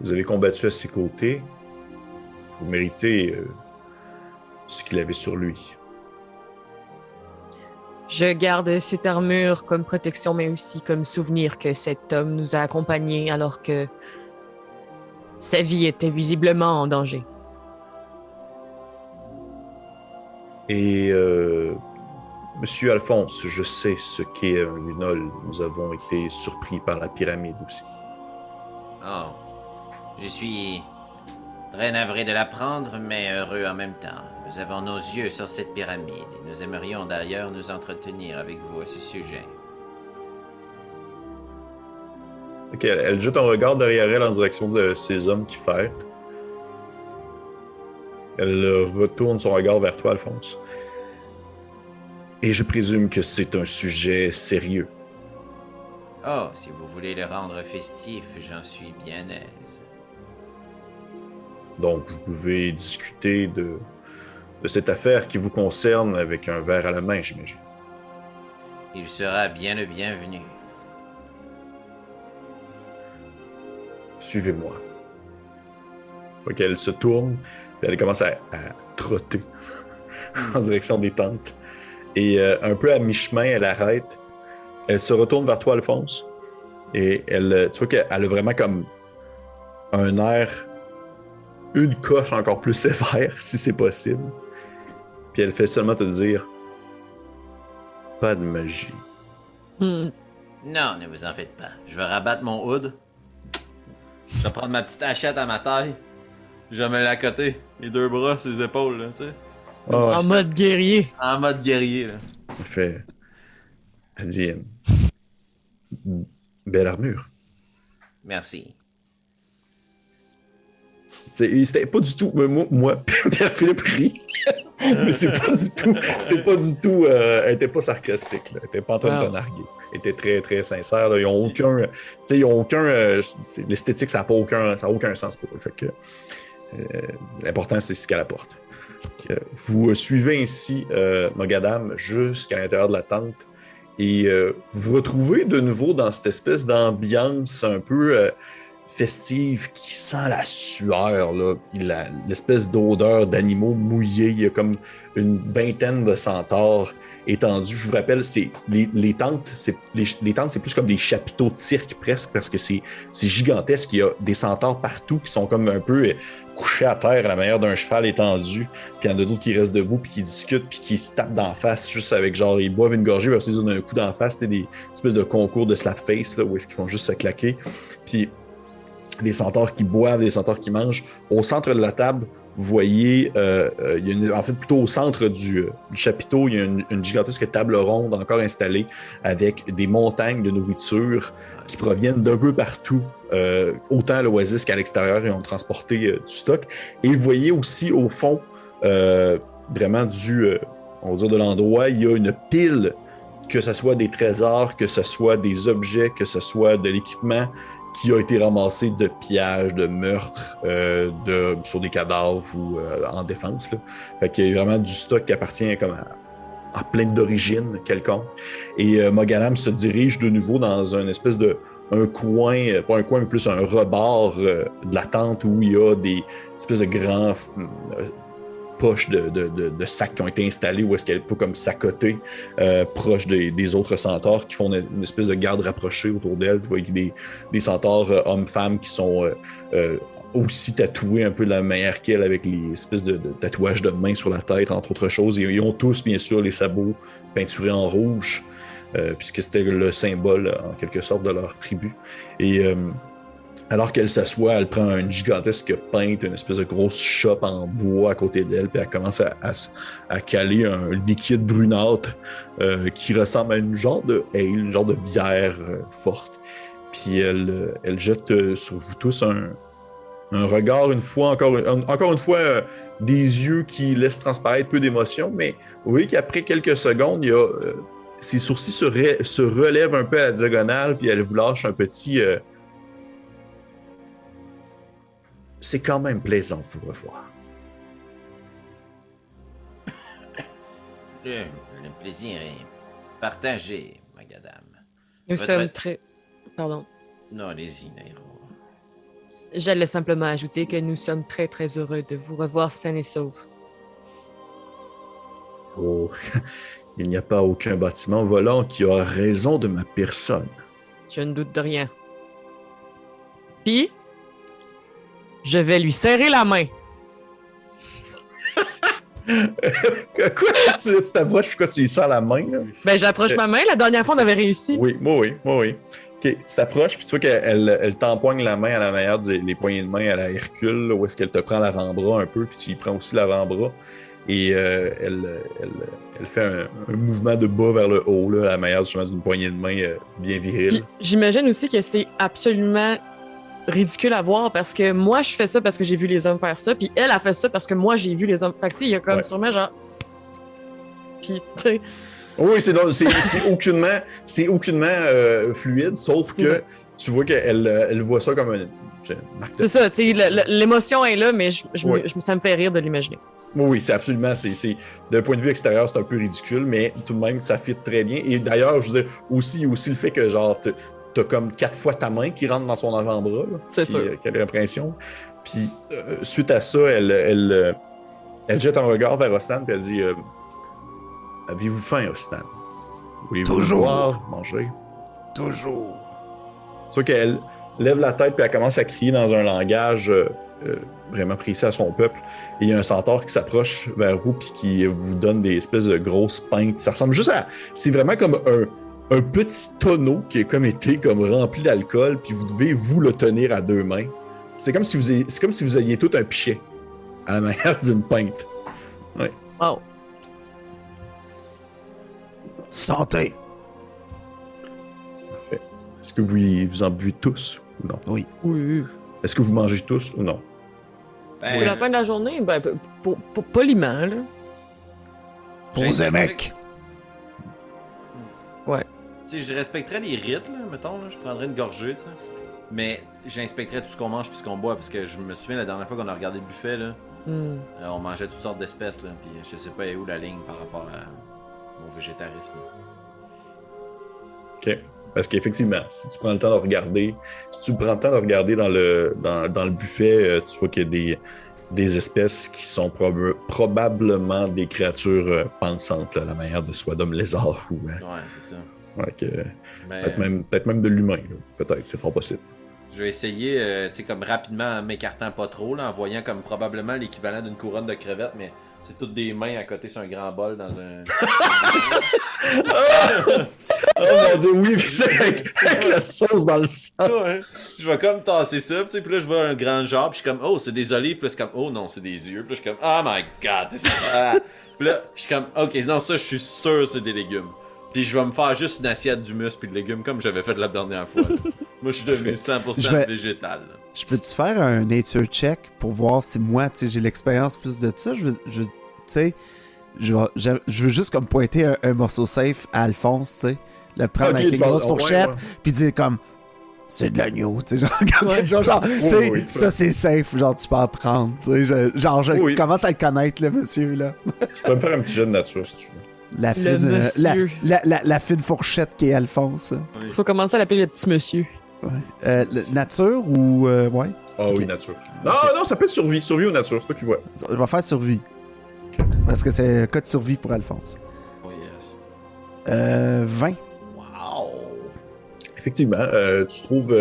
Vous avez combattu à ses côtés. Vous méritez euh, ce qu'il avait sur lui. Je garde cette armure comme protection, mais aussi comme souvenir que cet homme nous a accompagnés alors que sa vie était visiblement en danger. Et euh, Monsieur Alphonse, je sais ce qu'est un lunol. Nous avons été surpris par la pyramide aussi. Oh. Je suis très navré de l'apprendre, mais heureux en même temps. Nous avons nos yeux sur cette pyramide et nous aimerions d'ailleurs nous entretenir avec vous à ce sujet. Ok, elle, elle jette un regard derrière elle en direction de ces hommes qui fêtent. Elle retourne son regard vers toi, Alphonse. Et je présume que c'est un sujet sérieux. Oh, si vous voulez le rendre festif, j'en suis bien aise. Donc, vous pouvez discuter de, de cette affaire qui vous concerne avec un verre à la main, j'imagine. Il sera bien le bienvenu. Suivez-moi. Ok, elle se tourne, elle commence à, à trotter en direction des tentes. Et euh, un peu à mi-chemin, elle arrête. Elle se retourne vers toi, Alphonse. Et elle, euh, tu vois qu'elle a vraiment comme un air, une coche encore plus sévère, si c'est possible. Puis elle fait seulement te dire Pas de magie. Hmm. Non, ne vous en faites pas. Je vais rabattre mon hood. Je vais prendre ma petite hachette à ma taille. Je vais me la côté. Les deux bras, ses épaules, là, tu sais. Ah, En mode guerrier. En mode guerrier, là. elle fait. Elle dit euh, Belle armure. Merci. C'était pas du tout. Moi, moi Pierre-Philippe rit. mais c'est pas du tout. C'était pas du tout. euh, elle était pas sarcastique. Là. Elle était pas en train de te narguer. Était très, très sincère. là. Ils ont aucun. Ils ont aucun. euh, L'esthétique, ça n'a aucun, aucun sens pour eux. Euh, L'important, c'est ce qu'elle apporte. Vous euh, suivez ainsi Mogadam jusqu'à l'intérieur de la tente et vous vous retrouvez de nouveau dans cette espèce d'ambiance un peu festive qui sent la sueur, l'espèce d'odeur d'animaux mouillés. Il y a comme une vingtaine de centaures étendus. Je vous rappelle, c'est les, tentes, c'est les, tentes, c'est plus comme des chapiteaux de cirque presque parce que c'est gigantesque. Il y a des centaures partout qui sont comme un peu euh, couchés à terre à la manière d'un cheval étendu. Puis il y en a d'autres qui restent debout puis qui discutent puis qui se tapent d'en face juste avec genre ils boivent une gorgée parce qu'ils ont un coup d'en face. C'est des espèces de concours de slap face là, où est-ce qu'ils font juste se claquer. Puis des centaures qui boivent, des centaures qui mangent. Au centre de la table, vous voyez, euh, euh, en fait, plutôt au centre du, euh, chapiteau, il y a une, gigantesque table ronde encore installée avec des montagnes de nourriture qui proviennent d'un peu partout, autant à l'oasis qu'à l'extérieur, ils ont transporté du stock. Et vous voyez aussi au fond, vraiment du, on va dire de l'endroit, il y a une pile, que ce soit des trésors, que ce soit des objets, que ce soit de l'équipement qui a été ramassé de pillages, de meurtres, euh, de, sur des cadavres ou euh, en défense. Là. Fait qu'il y a vraiment du stock qui appartient comme à, à plein d'origine quelconque. Et euh, se dirige de nouveau dans un espèce de un coin, euh, pas un coin, mais plus un rebord de la tente où il y a des espèces de grands poches de, sacs qui ont été installés où est-ce qu'elle peut comme s'accoter euh, proche des, autres centaures qui font une, espèce de garde rapprochée autour d'elle. Tu vois des, des centaures euh, hommes-femmes qui sont euh, aussi tatoués un peu de la manière qu'elle avec les espèces de, tatouages de main sur la tête, entre autres choses. Et ils ont tous, bien sûr, les sabots peinturés en rouge, puisque c'était le symbole, en quelque sorte, de leur tribu. Et alors qu'elle s'assoit, elle prend une gigantesque pinte, une espèce de grosse chope en bois à côté d'elle, puis elle commence à, caler un liquide brunâtre euh, qui ressemble à une genre de ale, une genre de bière euh, forte. Puis elle, euh, jette sur vous tous un, regard, une fois, encore, un- encore une fois, des yeux qui laissent transparaître peu d'émotion, mais vous voyez qu'après quelques secondes, ses sourcils se, se relèvent un peu à la diagonale, puis elle vous lâche un petit. C'est quand même plaisant de vous revoir. Le, le plaisir est partagé, Magadam. Nous Votre- sommes très. Pardon. Non, allez-y, Nairo. J'allais simplement ajouter que nous sommes très, très heureux de vous revoir sain et sauf. Oh, il n'y a pas aucun bâtiment volant qui a raison de ma personne. Je ne doute de rien. Puis, je vais lui serrer la main. Quoi? Tu tu t'approches, puis quoi, tu lui sers la main? là? Ben, j'approche Euh, ma main. La dernière fois, on avait réussi. Oui, moi, oui, moi, oui. Ok, tu t'approches, puis tu vois qu'elle elle, elle t'empoigne la main à la manière des les poignées de main à la Hercule, là, où est-ce qu'elle te prend l'avant-bras un peu, puis tu y prends aussi l'avant-bras. Et euh, elle, elle, elle fait un, un mouvement de bas vers le haut, là, à la manière d'une poignée de main euh, bien virile. J'imagine aussi que c'est absolument ridicule à voir parce que moi, je fais ça parce que j'ai vu les hommes faire ça, puis elle a fait ça parce que moi, j'ai vu les hommes. Fait que, il y a comme Ouais. sûrement genre. Puis, tu sais, Oui, c'est donc- c'est c'est aucunement, c'est aucunement euh, fluide, sauf que ça. tu vois qu'elle euh, elle voit ça comme un, c'est une c'est ça, l'émotion est là, mais je, je me- je ça me fait rire de l'imaginer. Oui, oui, c'est absolument. c'est c'est- D'un point de vue extérieur, c'est un peu ridicule, mais tout de même, ça fit très bien. Et d'ailleurs, je veux dire, aussi, aussi le fait que, genre, t'as- comme quatre fois ta main qui rentre dans son avant-bras. C'est sûr. euh, Quelle impression. Puis, euh, suite à ça, elle, elle, euh, elle jette un regard vers Ostan, puis elle dit euh, Avez-vous faim, Ostan? Voulez-vous Toujours. boire, manger Toujours. Sauf qu'elle lève la tête puis elle commence à crier dans un langage euh, euh, vraiment précis à son peuple. Et il y a un centaure qui s'approche vers vous puis qui vous donne des espèces de grosses pintes. Ça ressemble juste à. C'est vraiment comme un, un petit tonneau qui a comme été comme rempli d'alcool puis vous devez vous le tenir à deux mains. C'est comme si vous ayez, c'est comme si vous aviez tout un pichet à la manière d'une pinte. Wow. Santé. Parfait. Est-ce que vous, vous en buvez tous ou non? Oui. Est-ce que vous mangez tous ou non? Ben, C'est la fin de la journée, ben, poliment, là. Pour Zemek. Tu sais, je respecterais les rites, là, mettons, là, je prendrais une gorgée, tu sais. Mais j'inspecterais tout ce qu'on mange puis ce qu'on boit, parce que je me souviens la dernière fois qu'on a regardé le buffet, là, Hmm. euh, on mangeait toutes sortes d'espèces, là, puis je sais pas où la ligne par rapport à mon végétarisme? OK. Parce qu'effectivement, si tu prends le temps de regarder, si tu prends le temps de regarder dans le, dans, dans le buffet, euh, tu vois qu'il y a des, des espèces qui sont prob- probablement des créatures euh, pensantes, là, la manière de soit d'homme lézard ou euh, Ouais, c'est ça. Mais, peut-être même, peut même de l'humain. Peut-être, c'est fort possible. Je vais essayer, euh, tu sais, comme rapidement en m'écartant pas trop, là, en voyant comme probablement l'équivalent d'une couronne de crevettes, mais c'est toutes des mains à côté sur un grand bol dans un. Oh mon dieu, oui, puis c'est avec, avec la sauce dans le sang. Ouais. Je vais comme tasser ça, tu sais, puis là je vois un grand genre, puis je suis comme, oh, c'est des olives, puis c'est comme, oh non, c'est des yeux, puis là je suis comme, oh my god, ça. puis là, je suis comme, ok, non, ça, je suis sûr, c'est des légumes. Puis je vais me faire juste une assiette d'humus puis de légumes comme j'avais fait la dernière fois. Moi, je suis devenu 100% Je vais- végétal. là. Je peux-tu faire un nature check pour voir si moi, tu sais, j'ai l'expérience plus de ça? Je veux, je, tu sais, je, vais- je, je veux juste comme pointer un, un morceau safe à Alphonse, tu sais, le prendre avec une grosse fourchette, puis dire comme, c'est de l'agneau, tu sais, genre, comme Ouais. quelque chose, genre, tu sais, Oui, ça c'est safe, genre, tu peux en prendre, tu sais, je- genre, je Oui. commence à le connaître, le monsieur, là. Tu peux me faire un petit jeu de nature si tu veux. La fine, euh, la, la, la, la fine fourchette qui est Alphonse. hein. Faut commencer à l'appeler le petit monsieur. Ouais. Euh, le- nature ou, euh, ouais, Ah Ok. oui, nature. Non, non, ça peut être survie. Survie ou nature, c'est toi qui vois. je vais faire survie. Parce que c'est un cas de survie pour Alphonse. Oh yes. Euh, 20. Wow! Effectivement, euh, tu trouves.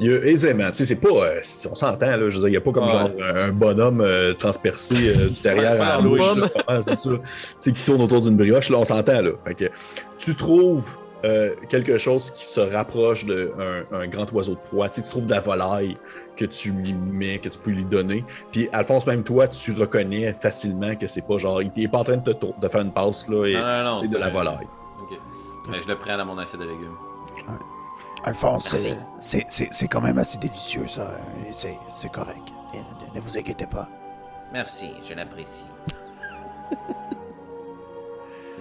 Il y a aisément, tu sais, c'est pas. euh, si on s'entend, là, je veux dire, il n'y a pas comme Ouais. genre un bonhomme euh, transpercé euh, du derrière Ouais, à la. Ouais, c'est ça. Tu sais, qui tourne autour d'une brioche, là, on s'entend, là. Fait que tu trouves euh, quelque chose qui se rapproche d'un un grand oiseau de proie. Tu sais, tu trouves de la volaille que tu lui mets, que tu peux lui donner. Puis, Alphonse, même toi, tu reconnais facilement que c'est pas genre. Il est pas en train de, te de faire une passe, là, et, Non, non, non. et de la volaille. Ok. Ben, je le prends dans mon assiette de légumes. Alphonse, Merci. c'est- c'est c'est- c'est quand même assez délicieux, ça. C'est c'est correct. Ne, ne vous inquiétez pas. Merci, je l'apprécie.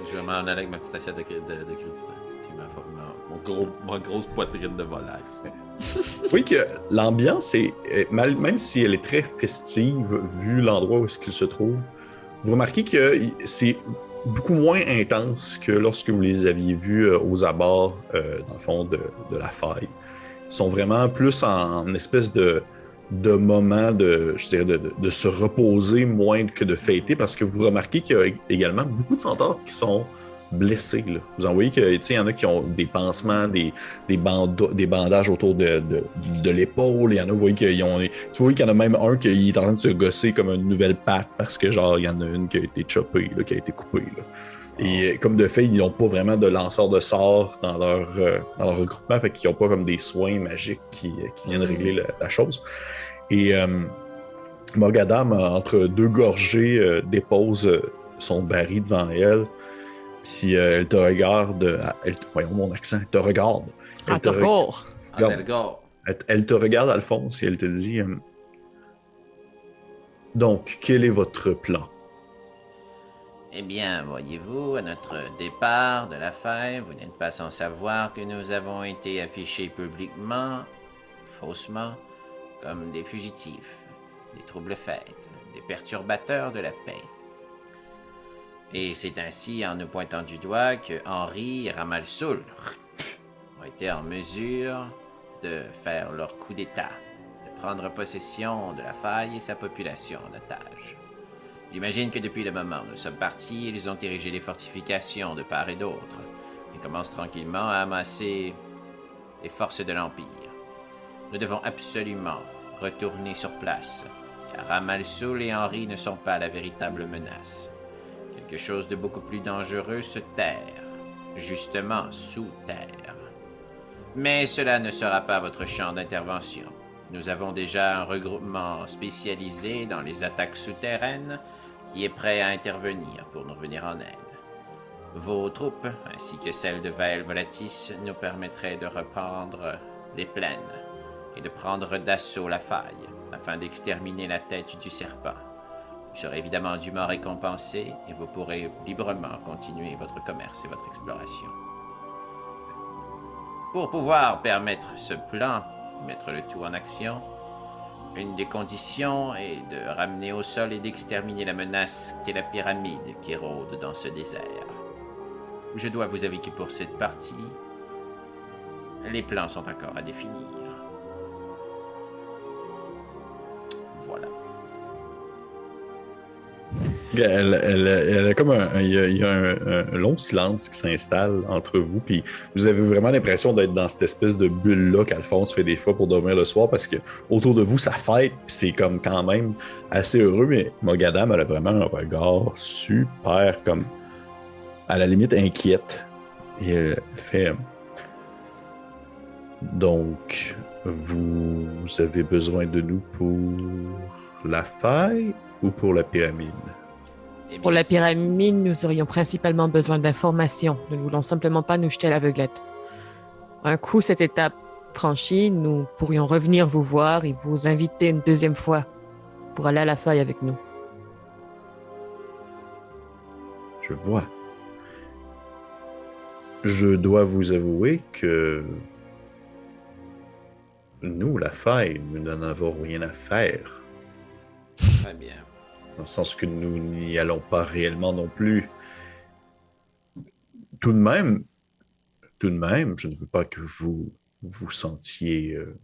Je vais m'en aller avec ma petite assiette de, de, de crudité. Puis ma, ma- mon gros, ma grosse poitrine de volaille. Oui, que l'ambiance est, même si elle est très festive, vu l'endroit où est-ce qu'il se trouve, vous remarquez que c'est beaucoup moins intense que lorsque vous les aviez vus euh, aux abords, euh, dans le fond, de, de la faille. Ils sont vraiment plus en, en espèce de, de moment de, je dirais, de- de se reposer moins que de fêter, parce que vous remarquez qu'il y a également beaucoup de centaures qui sont blessés. là. Vous en voyez qu'il y en a qui ont des pansements, des, des, des bandages autour de, de, de l'épaule. Il y en a, vous voyez qu'ils ont. Tu vois qu'il y en a même un qui est en train de se gosser comme une nouvelle patte parce que, genre, il y en a une qui a été choppée, là, qui a été coupée. là. Et euh, comme de fait, ils n'ont pas vraiment de lanceur de sorts dans leur, euh, dans leur regroupement, fait qu'ils n'ont pas comme des soins magiques qui, euh, qui viennent régler la, la chose. Et euh, Mogadam, entre deux gorgées, euh, dépose son baril devant elle. Puis euh, elle te regarde. euh, elle, voyons mon accent, elle te regarde. Elle te, Regarde. Elle, elle te regarde, Alphonse, et elle te dit euh, Donc, quel est votre plan? Eh bien, voyez-vous, à notre départ de la faille, vous n'êtes pas sans savoir que nous avons été affichés publiquement, faussement, comme des fugitifs, des troubles-fêtes, des perturbateurs de la paix. Et c'est ainsi, en nous pointant du doigt, que Henri et Ramalsoul ont été en mesure de faire leur coup d'État, de prendre possession de la faille et sa population en otage. J'imagine que depuis le moment où nous sommes partis, ils ont érigé les fortifications de part et d'autre et commencent tranquillement à amasser les forces de l'Empire. Nous devons absolument retourner sur place, car Amalsoul et Henri ne sont pas la véritable menace. Quelque chose de beaucoup plus dangereux se terre, justement sous terre. Mais cela ne sera pas votre champ d'intervention. Nous avons déjà un regroupement spécialisé dans les attaques souterraines qui est prêt à intervenir pour nous venir en aide. Vos troupes, ainsi que celles de Vael Volatis, nous permettraient de reprendre les plaines et de prendre d'assaut la faille afin d'exterminer la tête du serpent. Vous serez évidemment dûment récompensé et vous pourrez librement continuer votre commerce et votre exploration. Pour pouvoir permettre ce plan, mettre le tout en action, une des conditions est de ramener au sol et d'exterminer la menace qu'est la pyramide qui rôde dans ce désert. Je dois vous avouer que pour cette partie, les plans sont encore à définir. Elle, elle- elle a comme il y a, un, long silence qui s'installe entre vous, puis vous avez vraiment l'impression d'être dans cette espèce de bulle-là qu'Alphonse fait des fois pour dormir le soir, parce que autour de vous, ça fête, puis c'est comme quand même assez heureux, mais Mogadam, elle a vraiment un regard super, comme à la limite inquiète. Et elle fait Donc, vous avez besoin de nous pour la faille ou pour la pyramide? Pour la pyramide, nous aurions principalement besoin d'informations. Nous ne voulons simplement pas nous jeter à l'aveuglette. Un coup cette étape franchie, nous pourrions revenir vous voir et vous inviter une deuxième fois pour aller à la faille avec nous. Je vois. Je dois vous avouer que nous, la faille, nous n'en avons rien à faire. Très bien. Dans le sens que nous n'y allons pas réellement non plus. Tout de même, tout de même, je ne veux pas que vous vous sentiez euh,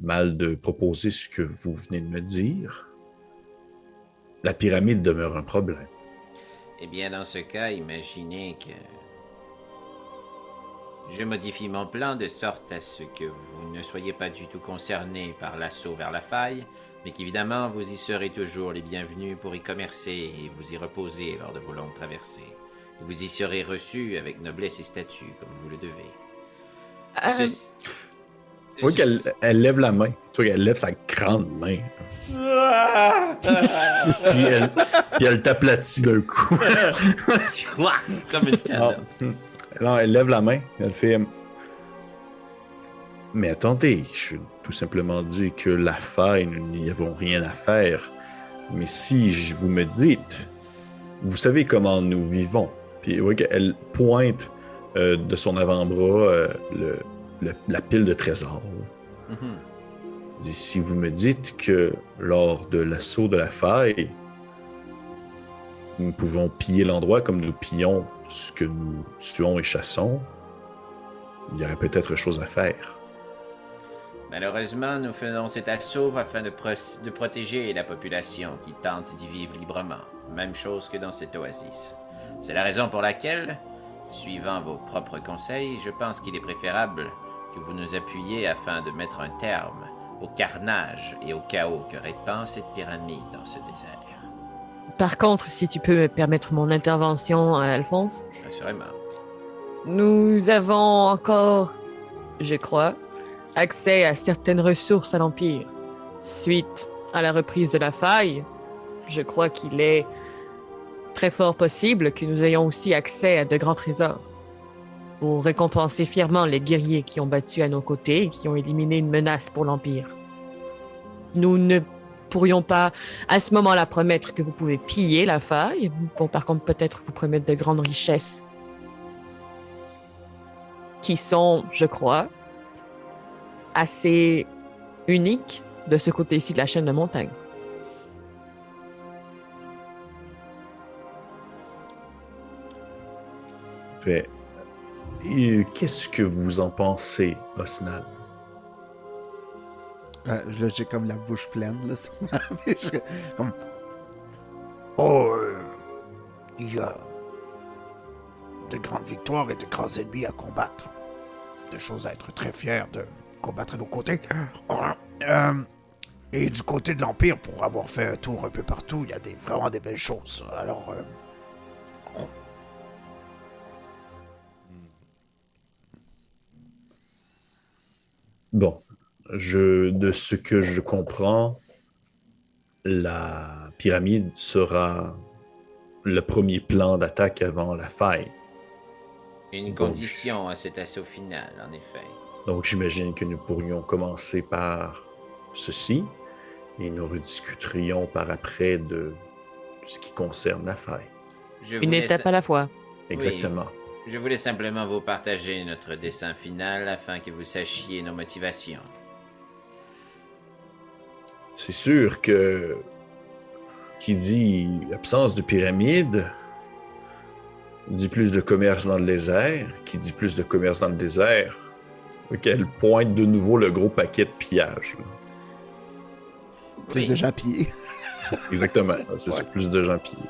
mal de proposer ce que vous venez de me dire. La pyramide demeure un problème. Eh bien, dans ce cas, imaginez que je modifie mon plan de sorte à ce que vous ne soyez pas du tout concerné par l'assaut vers la faille, mais qu'évidemment vous y serez toujours les bienvenus pour y commercer et vous y reposer lors de vos longues traversées. Et vous y serez reçus avec noblesse et statut, comme vous le devez. Euh, Tu vois qu'elle elle lève la main. Tu vois qu'elle lève sa grande main. puis, elle, puis elle t'aplatit d'un coup. comme une non. canne. Non, elle lève la main. Elle fait. Mais attendez, je tout simplement dit que la faille, nous n'y avons rien à faire. Mais si je vous me dites, vous savez comment nous vivons, Puis oui, qu'elle pointe euh, de son avant-bras euh, le- le- la pile de trésors. Mhm. Elle dit, Si vous me dites que lors de l'assaut de la faille, nous pouvons piller l'endroit comme nous pillons ce que nous tuons et chassons, il y aurait peut-être chose à faire. Malheureusement, nous faisons cet assaut afin de, pro- de protéger la population qui tente d'y vivre librement. Même chose que dans cette oasis. C'est la raison pour laquelle, suivant vos propres conseils, je pense qu'il est préférable que vous nous appuyiez afin de mettre un terme au carnage et au chaos que répand cette pyramide dans ce désert. Par contre, si tu peux me permettre mon intervention, Alphonse, Assurément. nous avons encore, je crois, accès à certaines ressources à l'Empire. Suite à la reprise de la faille, je crois qu'il est très fort possible que nous ayons aussi accès à de grands trésors. Pour récompenser fièrement les guerriers qui ont battu à nos côtés et qui ont éliminé une menace pour l'Empire. Nous ne pourrions pas à ce moment-là promettre que vous pouvez piller la faille, pour par contre peut-être vous promettre de grandes richesses qui sont, je crois, assez uniques de ce côté-ci de la chaîne de montagne. Qu'est-ce que vous en pensez, Osnal? Euh, là, j'ai comme la bouche pleine, là, sur ma fiche. Comme... Oh, il y a de grandes victoires et de grands ennemis à combattre. Des choses à être très fier de combattre à nos côtés. Euh, et du côté de l'Empire, pour avoir fait un tour un peu partout, il y a des, vraiment des belles choses. Alors, euh, Bon, je, de ce que je comprends, la pyramide sera le premier plan d'attaque avant la faille. Une condition à cet assaut final, en effet. Donc j'imagine que nous pourrions commencer par ceci et nous rediscuterions par après de ce qui concerne la faille. Je Une étape sa- à la fois. Exactement. Je voulais simplement vous partager notre dessin final afin que vous sachiez nos motivations. C'est sûr que qui dit absence de pyramide dit plus de commerce dans le désert. Qui dit plus de commerce dans le désert, qu'elle pointe de nouveau le gros paquet de pillage. plus Oui. de gens pillés. Exactement. C'est ça, plus de gens pillés.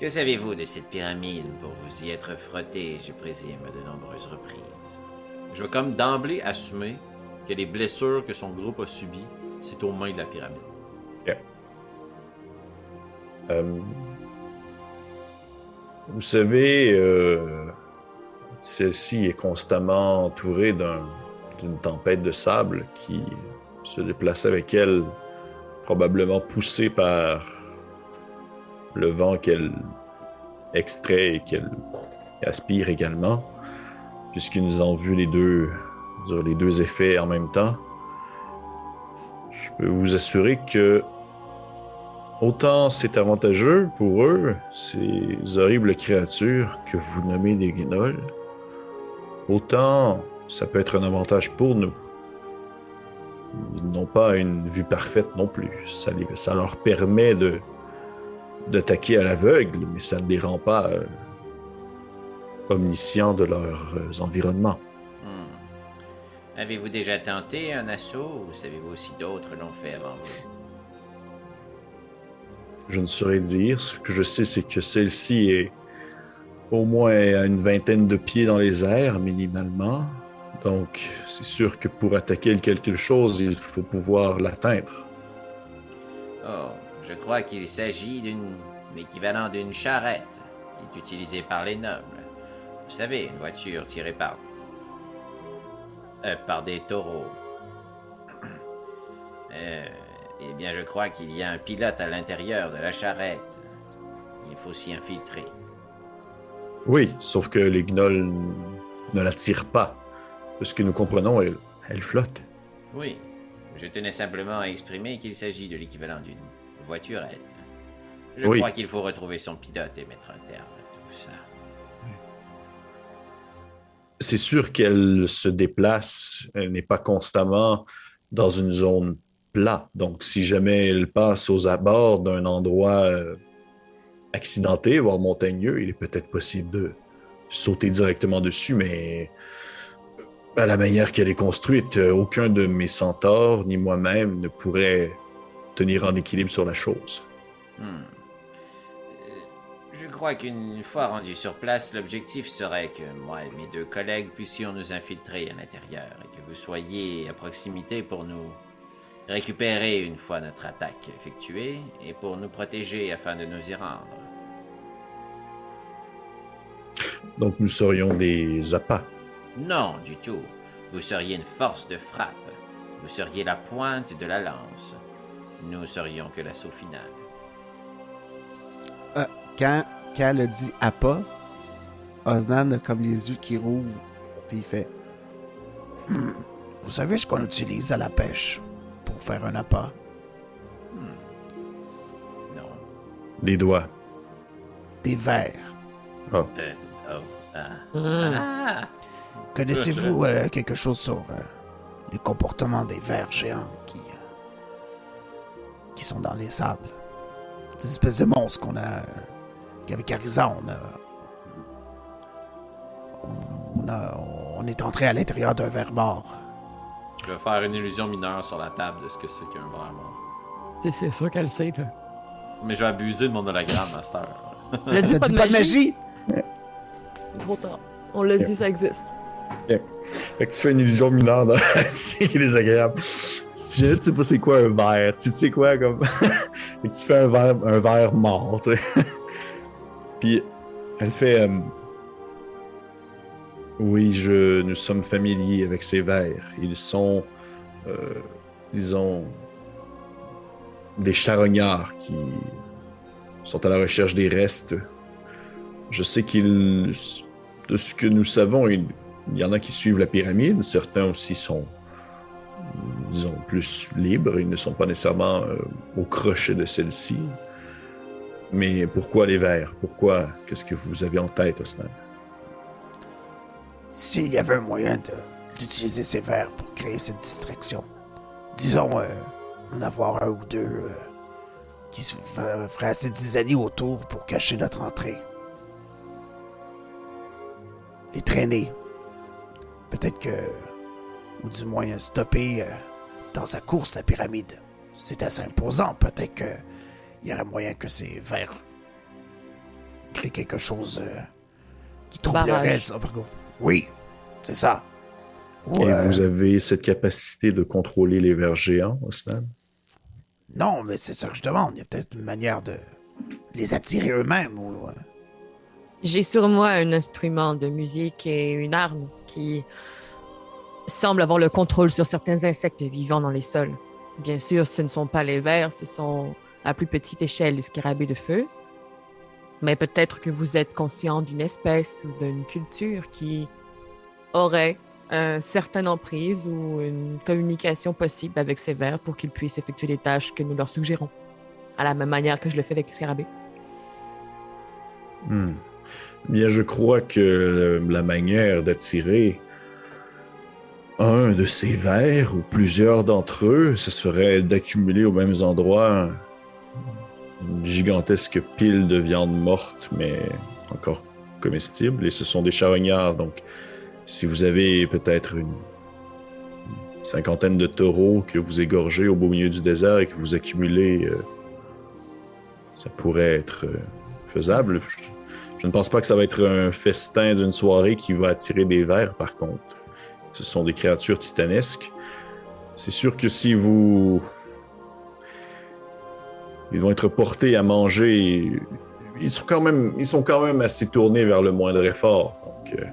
Que savez-vous de cette pyramide pour vous y être frotté, je présume, à de nombreuses reprises? Je vais comme d'emblée assumer que les blessures que son groupe a subies, c'est aux mains de la pyramide. Euh, vous savez, euh, celle-ci est constamment entourée d'un- d'une tempête de sable qui se déplace avec elle, probablement poussée par le vent qu'elle extrait et qu'elle aspire également, puisque nous avons vu les deux, les deux effets en même temps. Je peux vous assurer que Autant c'est avantageux pour eux, ces horribles créatures que vous nommez des guignols, autant ça peut être un avantage pour nous. Ils n'ont pas une vue parfaite non plus. Ça, les- ça leur permet de d'attaquer à l'aveugle, mais ça ne les rend pas euh, omniscients de leurs euh, environnements. Hmm. Avez-vous déjà tenté un assaut ou savez-vous si d'autres l'ont fait avant vous? Je ne saurais dire. Ce que je sais, c'est que celle-ci est au moins à une vingtaine de pieds dans les airs, minimalement. Donc, c'est sûr que pour attaquer quelque chose, il faut pouvoir l'atteindre. Oh, je crois qu'il s'agit d'une l'équivalent d'une charrette qui est utilisée par les nobles. Vous savez, une voiture tirée par euh, par des taureaux. Euh, eh bien, je crois qu'il y a un pilote à l'intérieur de la charrette. Il faut s'y infiltrer. Oui, sauf que les gnolls ne la tirent pas. De ce que nous comprenons, elle, elle flotte. Oui, je tenais simplement à exprimer qu'il s'agit de l'équivalent d'une voiturette. Je Oui. crois qu'il faut retrouver son pilote et mettre un terme à tout ça. c'est sûr qu'elle se déplace, elle n'est pas constamment dans une zone plate. Donc, si jamais elle passe aux abords d'un endroit euh, accidenté, voire montagneux, il est peut-être possible de sauter directement dessus, mais à la manière qu'elle est construite, euh, aucun de mes centaures ni moi-même ne pourrait tenir en équilibre sur la chose. Hmm. Euh, Je crois qu'une fois rendu sur place, l'objectif serait que moi et mes deux collègues puissions nous infiltrer à l'intérieur et que vous soyez à proximité pour nous récupérer une fois notre attaque effectuée et pour nous protéger afin de nous y rendre. Donc, nous serions des appâts. Non, du tout. Vous seriez une force de frappe. Vous seriez la pointe de la lance. Nous serions que l'assaut final. Euh, quand, quand elle dit appât, Osnan a comme les yeux qui rouvrent, puis il fait Hmm, Vous savez ce qu'on utilise à la pêche pour faire un appât Non. Des doigts. Des vers. Euh, oh, ah. Ah. Connaissez-vous euh, quelque chose sur euh, les comportements des vers géants qui, euh, qui sont dans les sables? Ces espèces de monstres qu'on a. euh, qu'avec Arisa, on a. On, a, on est entré à l'intérieur d'un ver mort. Je vais faire une illusion mineure sur la table de ce que c'est qu'un verre mort. C'est- sûr qu'elle sait, là. Mais je vais abuser de mon hologramme cette dit Ça dit pas de magie? Trop tard. On l'a dit, ça existe. Fait que tu fais une illusion mineure dans c'est désagréable. Si jamais tu sais pas c'est quoi un verre, tu sais quoi comme. fait que tu fais un verre, un verre mort, tu sais. Puis elle fait. euh, Oui, je, nous sommes familiers avec ces vers. Ils sont, euh, disons, des charognards qui sont à la recherche des restes. Je sais qu'ils, de ce que nous savons, il y en a qui suivent la pyramide, certains aussi sont, disons, plus libres, ils ne sont pas nécessairement euh, au crochet de celle-ci. Mais pourquoi les vers Pourquoi? Qu'est-ce que vous avez en tête, Osnan S'il y avait un moyen d'utiliser ces vers pour créer cette distraction, disons, euh, en avoir un ou deux euh, qui se feraient assez zizanie autour pour cacher notre entrée. Les traîner. Peut-être que. Ou du moins stopper euh, dans sa course la pyramide. C'est assez imposant. Peut-être que. Il y aurait moyen que ces vers créent quelque chose euh, qui troublerait embargo. Oui, c'est ça. Ou, Et euh, vous avez cette capacité de contrôler les vers géants, Osnan? Non, mais c'est ça que je demande. Il y a peut-être une manière de les attirer eux-mêmes ou. J'ai sur moi un instrument de musique et une arme qui semble avoir le contrôle sur certains insectes vivant dans les sols. Bien sûr, ce ne sont pas les vers, ce sont à plus petite échelle les scarabées de feu. Mais peut-être que vous êtes conscient d'une espèce ou d'une culture qui aurait un certain emprise ou une communication possible avec ces vers pour qu'ils puissent effectuer les tâches que nous leur suggérons. À la même manière que je le fais avec les scarabées. Hmm. Bien, je crois que euh, la manière d'attirer un de ces vers ou plusieurs d'entre eux, ce serait d'accumuler aux mêmes endroits une gigantesque pile de viande morte, mais encore comestible. Et ce sont des charognards, donc si vous avez peut-être une cinquantaine de taureaux que vous égorgez au beau milieu du désert et que vous accumulez, euh, ça pourrait être euh, faisable. Je, ne pense pas que ça va être un festin d'une soirée qui va attirer des vers, par contre. Ce sont des créatures titanesques. C'est sûr que si vous... Ils vont être portés à manger. Ils sont quand même, ils sont quand même assez tournés vers le moindre effort. Donc, euh,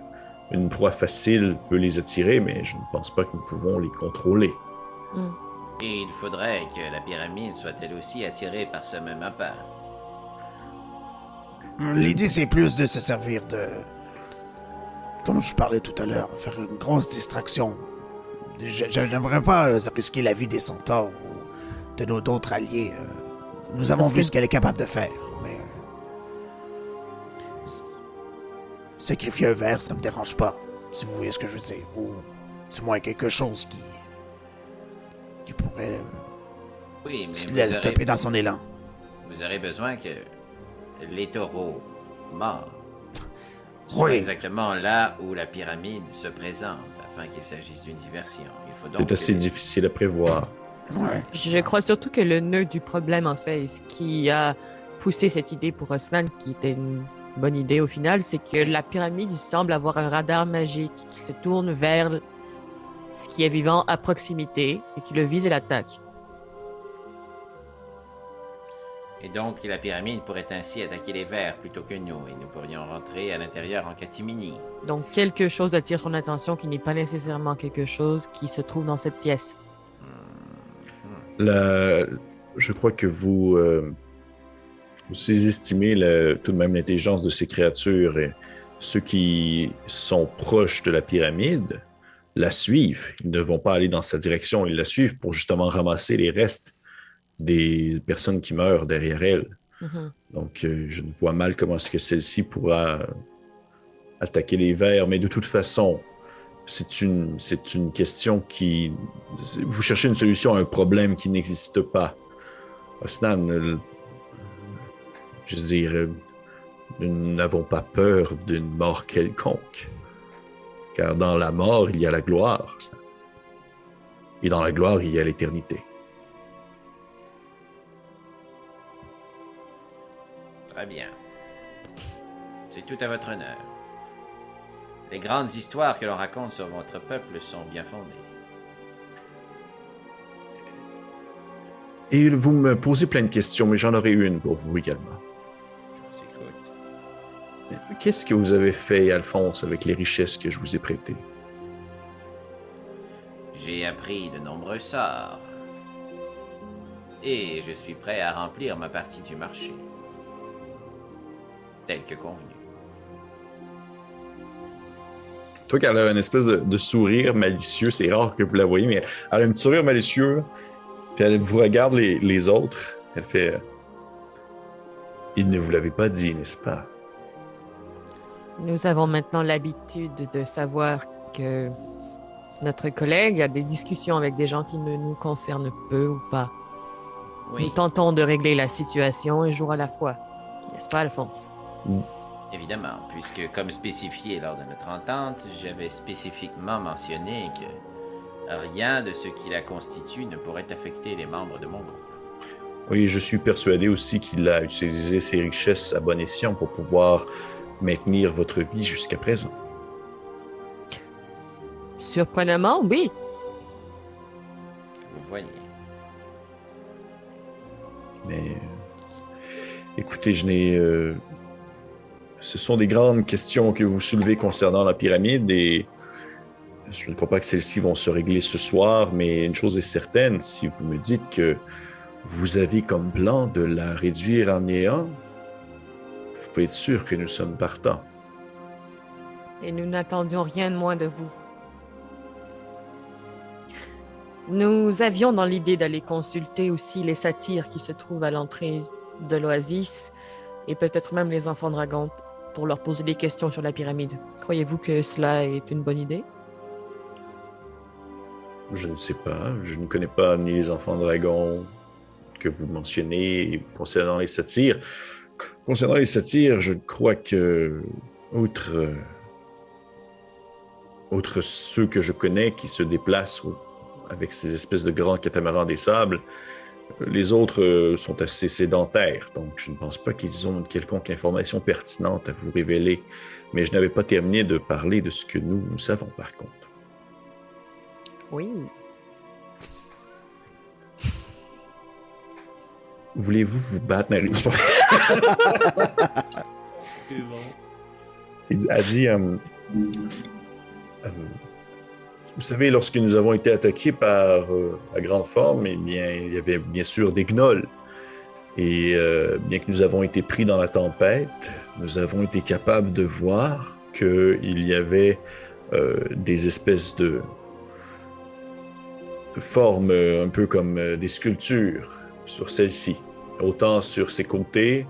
une proie facile peut les attirer, mais je ne pense pas que nous pouvons les contrôler. Et il faudrait que la pyramide soit elle aussi attirée par ce même appât. L'idée, c'est plus de se servir de. Comme je parlais tout à l'heure, faire une grosse distraction. Je je n'aimerais pas euh, risquer la vie des centaures ou de nos d'autres alliés. euh, Nous avons Parce vu que- ce qu'elle est capable de faire, mais... s- Sacrifier un verre, ça me dérange pas, si vous voyez ce que je veux dire. Ou du moins quelque chose qui... qui pourrait Oui, mais vous la aurez, stopper dans son élan. vous aurez besoin que les taureaux morts Oui. exactement là où la pyramide se présente, afin qu'il s'agisse d'une diversion. Il faut donc C'est assez que- difficile à prévoir. Ouais. Je crois surtout que le nœud du problème, en fait, et ce qui a poussé cette idée pour Osnan, qui était une bonne idée au final, c'est que la pyramide semble avoir un radar magique qui se tourne vers ce qui est vivant à proximité et qui le vise et l'attaque. Et donc, la pyramide pourrait ainsi attaquer les vers plutôt que nous, et nous pourrions rentrer à l'intérieur en catimini. Donc quelque chose attire son attention qui n'est pas nécessairement quelque chose qui se trouve dans cette pièce. La- Je crois que vous, euh, vous sous-estimez le- tout de même l'intelligence de ces créatures. Et ceux qui sont proches de la pyramide la suivent. Ils ne vont pas aller dans sa direction, ils la suivent pour justement ramasser les restes des personnes qui meurent derrière elle. Mhm. Donc, euh, je ne vois mal comment est-ce que celle-ci pourra attaquer les vers, mais de toute façon, c'est une, c'est une question qui... Vous cherchez une solution à un problème qui n'existe pas. Osnan, euh, je veux dire, euh, nous n'avons pas peur d'une mort quelconque. Car dans la mort, il y a la gloire. Et dans la gloire, il y a l'éternité. Très bien. C'est tout à votre honneur. Les grandes histoires que l'on raconte sur votre peuple sont bien fondées. Et vous me posez plein de questions, mais j'en aurai une pour vous également. Qu'est-ce que vous avez fait, Alphonse, avec les richesses que je vous ai prêtées? J'ai appris de nombreux sorts. Et je suis prêt à remplir ma partie du marché. Tel que convenu. Toi, qu'elle a une espèce de, de sourire malicieux, c'est rare que vous la voyez, mais elle a un petit sourire malicieux, puis elle vous regarde les, les autres, elle fait... Il ne vous l'avait pas dit, n'est-ce pas? Nous avons maintenant l'habitude de savoir que notre collègue a des discussions avec des gens qui ne nous concernent peu ou pas. Oui, Nous tentons de régler la situation un jour à la fois. N'est-ce pas, Alphonse? Évidemment, puisque comme spécifié lors de notre entente, j'avais spécifiquement mentionné que rien de ce qui la constitue ne pourrait affecter les membres de mon groupe. Oui, je suis persuadé aussi qu'il a utilisé ses richesses à bon escient pour pouvoir maintenir votre vie jusqu'à présent. Surprenamment, oui. Vous voyez. Mais écoutez, je n'ai. euh, ce sont des grandes questions que vous soulevez concernant la pyramide et je ne crois pas que celles-ci vont se régler ce soir, mais une chose est certaine, si vous me dites que vous avez comme plan de la réduire en néant, vous pouvez être sûr que nous sommes partants. Et nous n'attendions rien de moins de vous. Nous avions dans l'idée d'aller consulter aussi les satyres qui se trouvent à l'entrée de l'oasis et peut-être même les enfants dragons pour leur poser des questions sur la pyramide. Croyez-vous que cela est une bonne idée? Je ne sais pas, je ne connais pas ni les enfants dragons que vous mentionnez concernant les satyres. Concernant les satyres, je crois que, outre, euh, outre ceux que je connais qui se déplacent avec ces espèces de grands catamarans des sables, les autres euh, sont assez sédentaires, donc je ne pense pas qu'ils ont une quelconque information pertinente à vous révéler. Mais je n'avais pas terminé de parler de ce que nous, nous savons par contre. Oui. Voulez-vous vous battre, Marie? Dit- a dit, euh, euh, vous savez, lorsque nous avons été attaqués par euh, la grande forme, eh bien, il y avait bien sûr des gnolls. Et euh, bien que nous avons été pris dans la tempête, nous avons été capables de voir qu'il y avait euh, des espèces de, formes euh, un peu comme euh, des sculptures sur celle-ci. autant sur ses côtés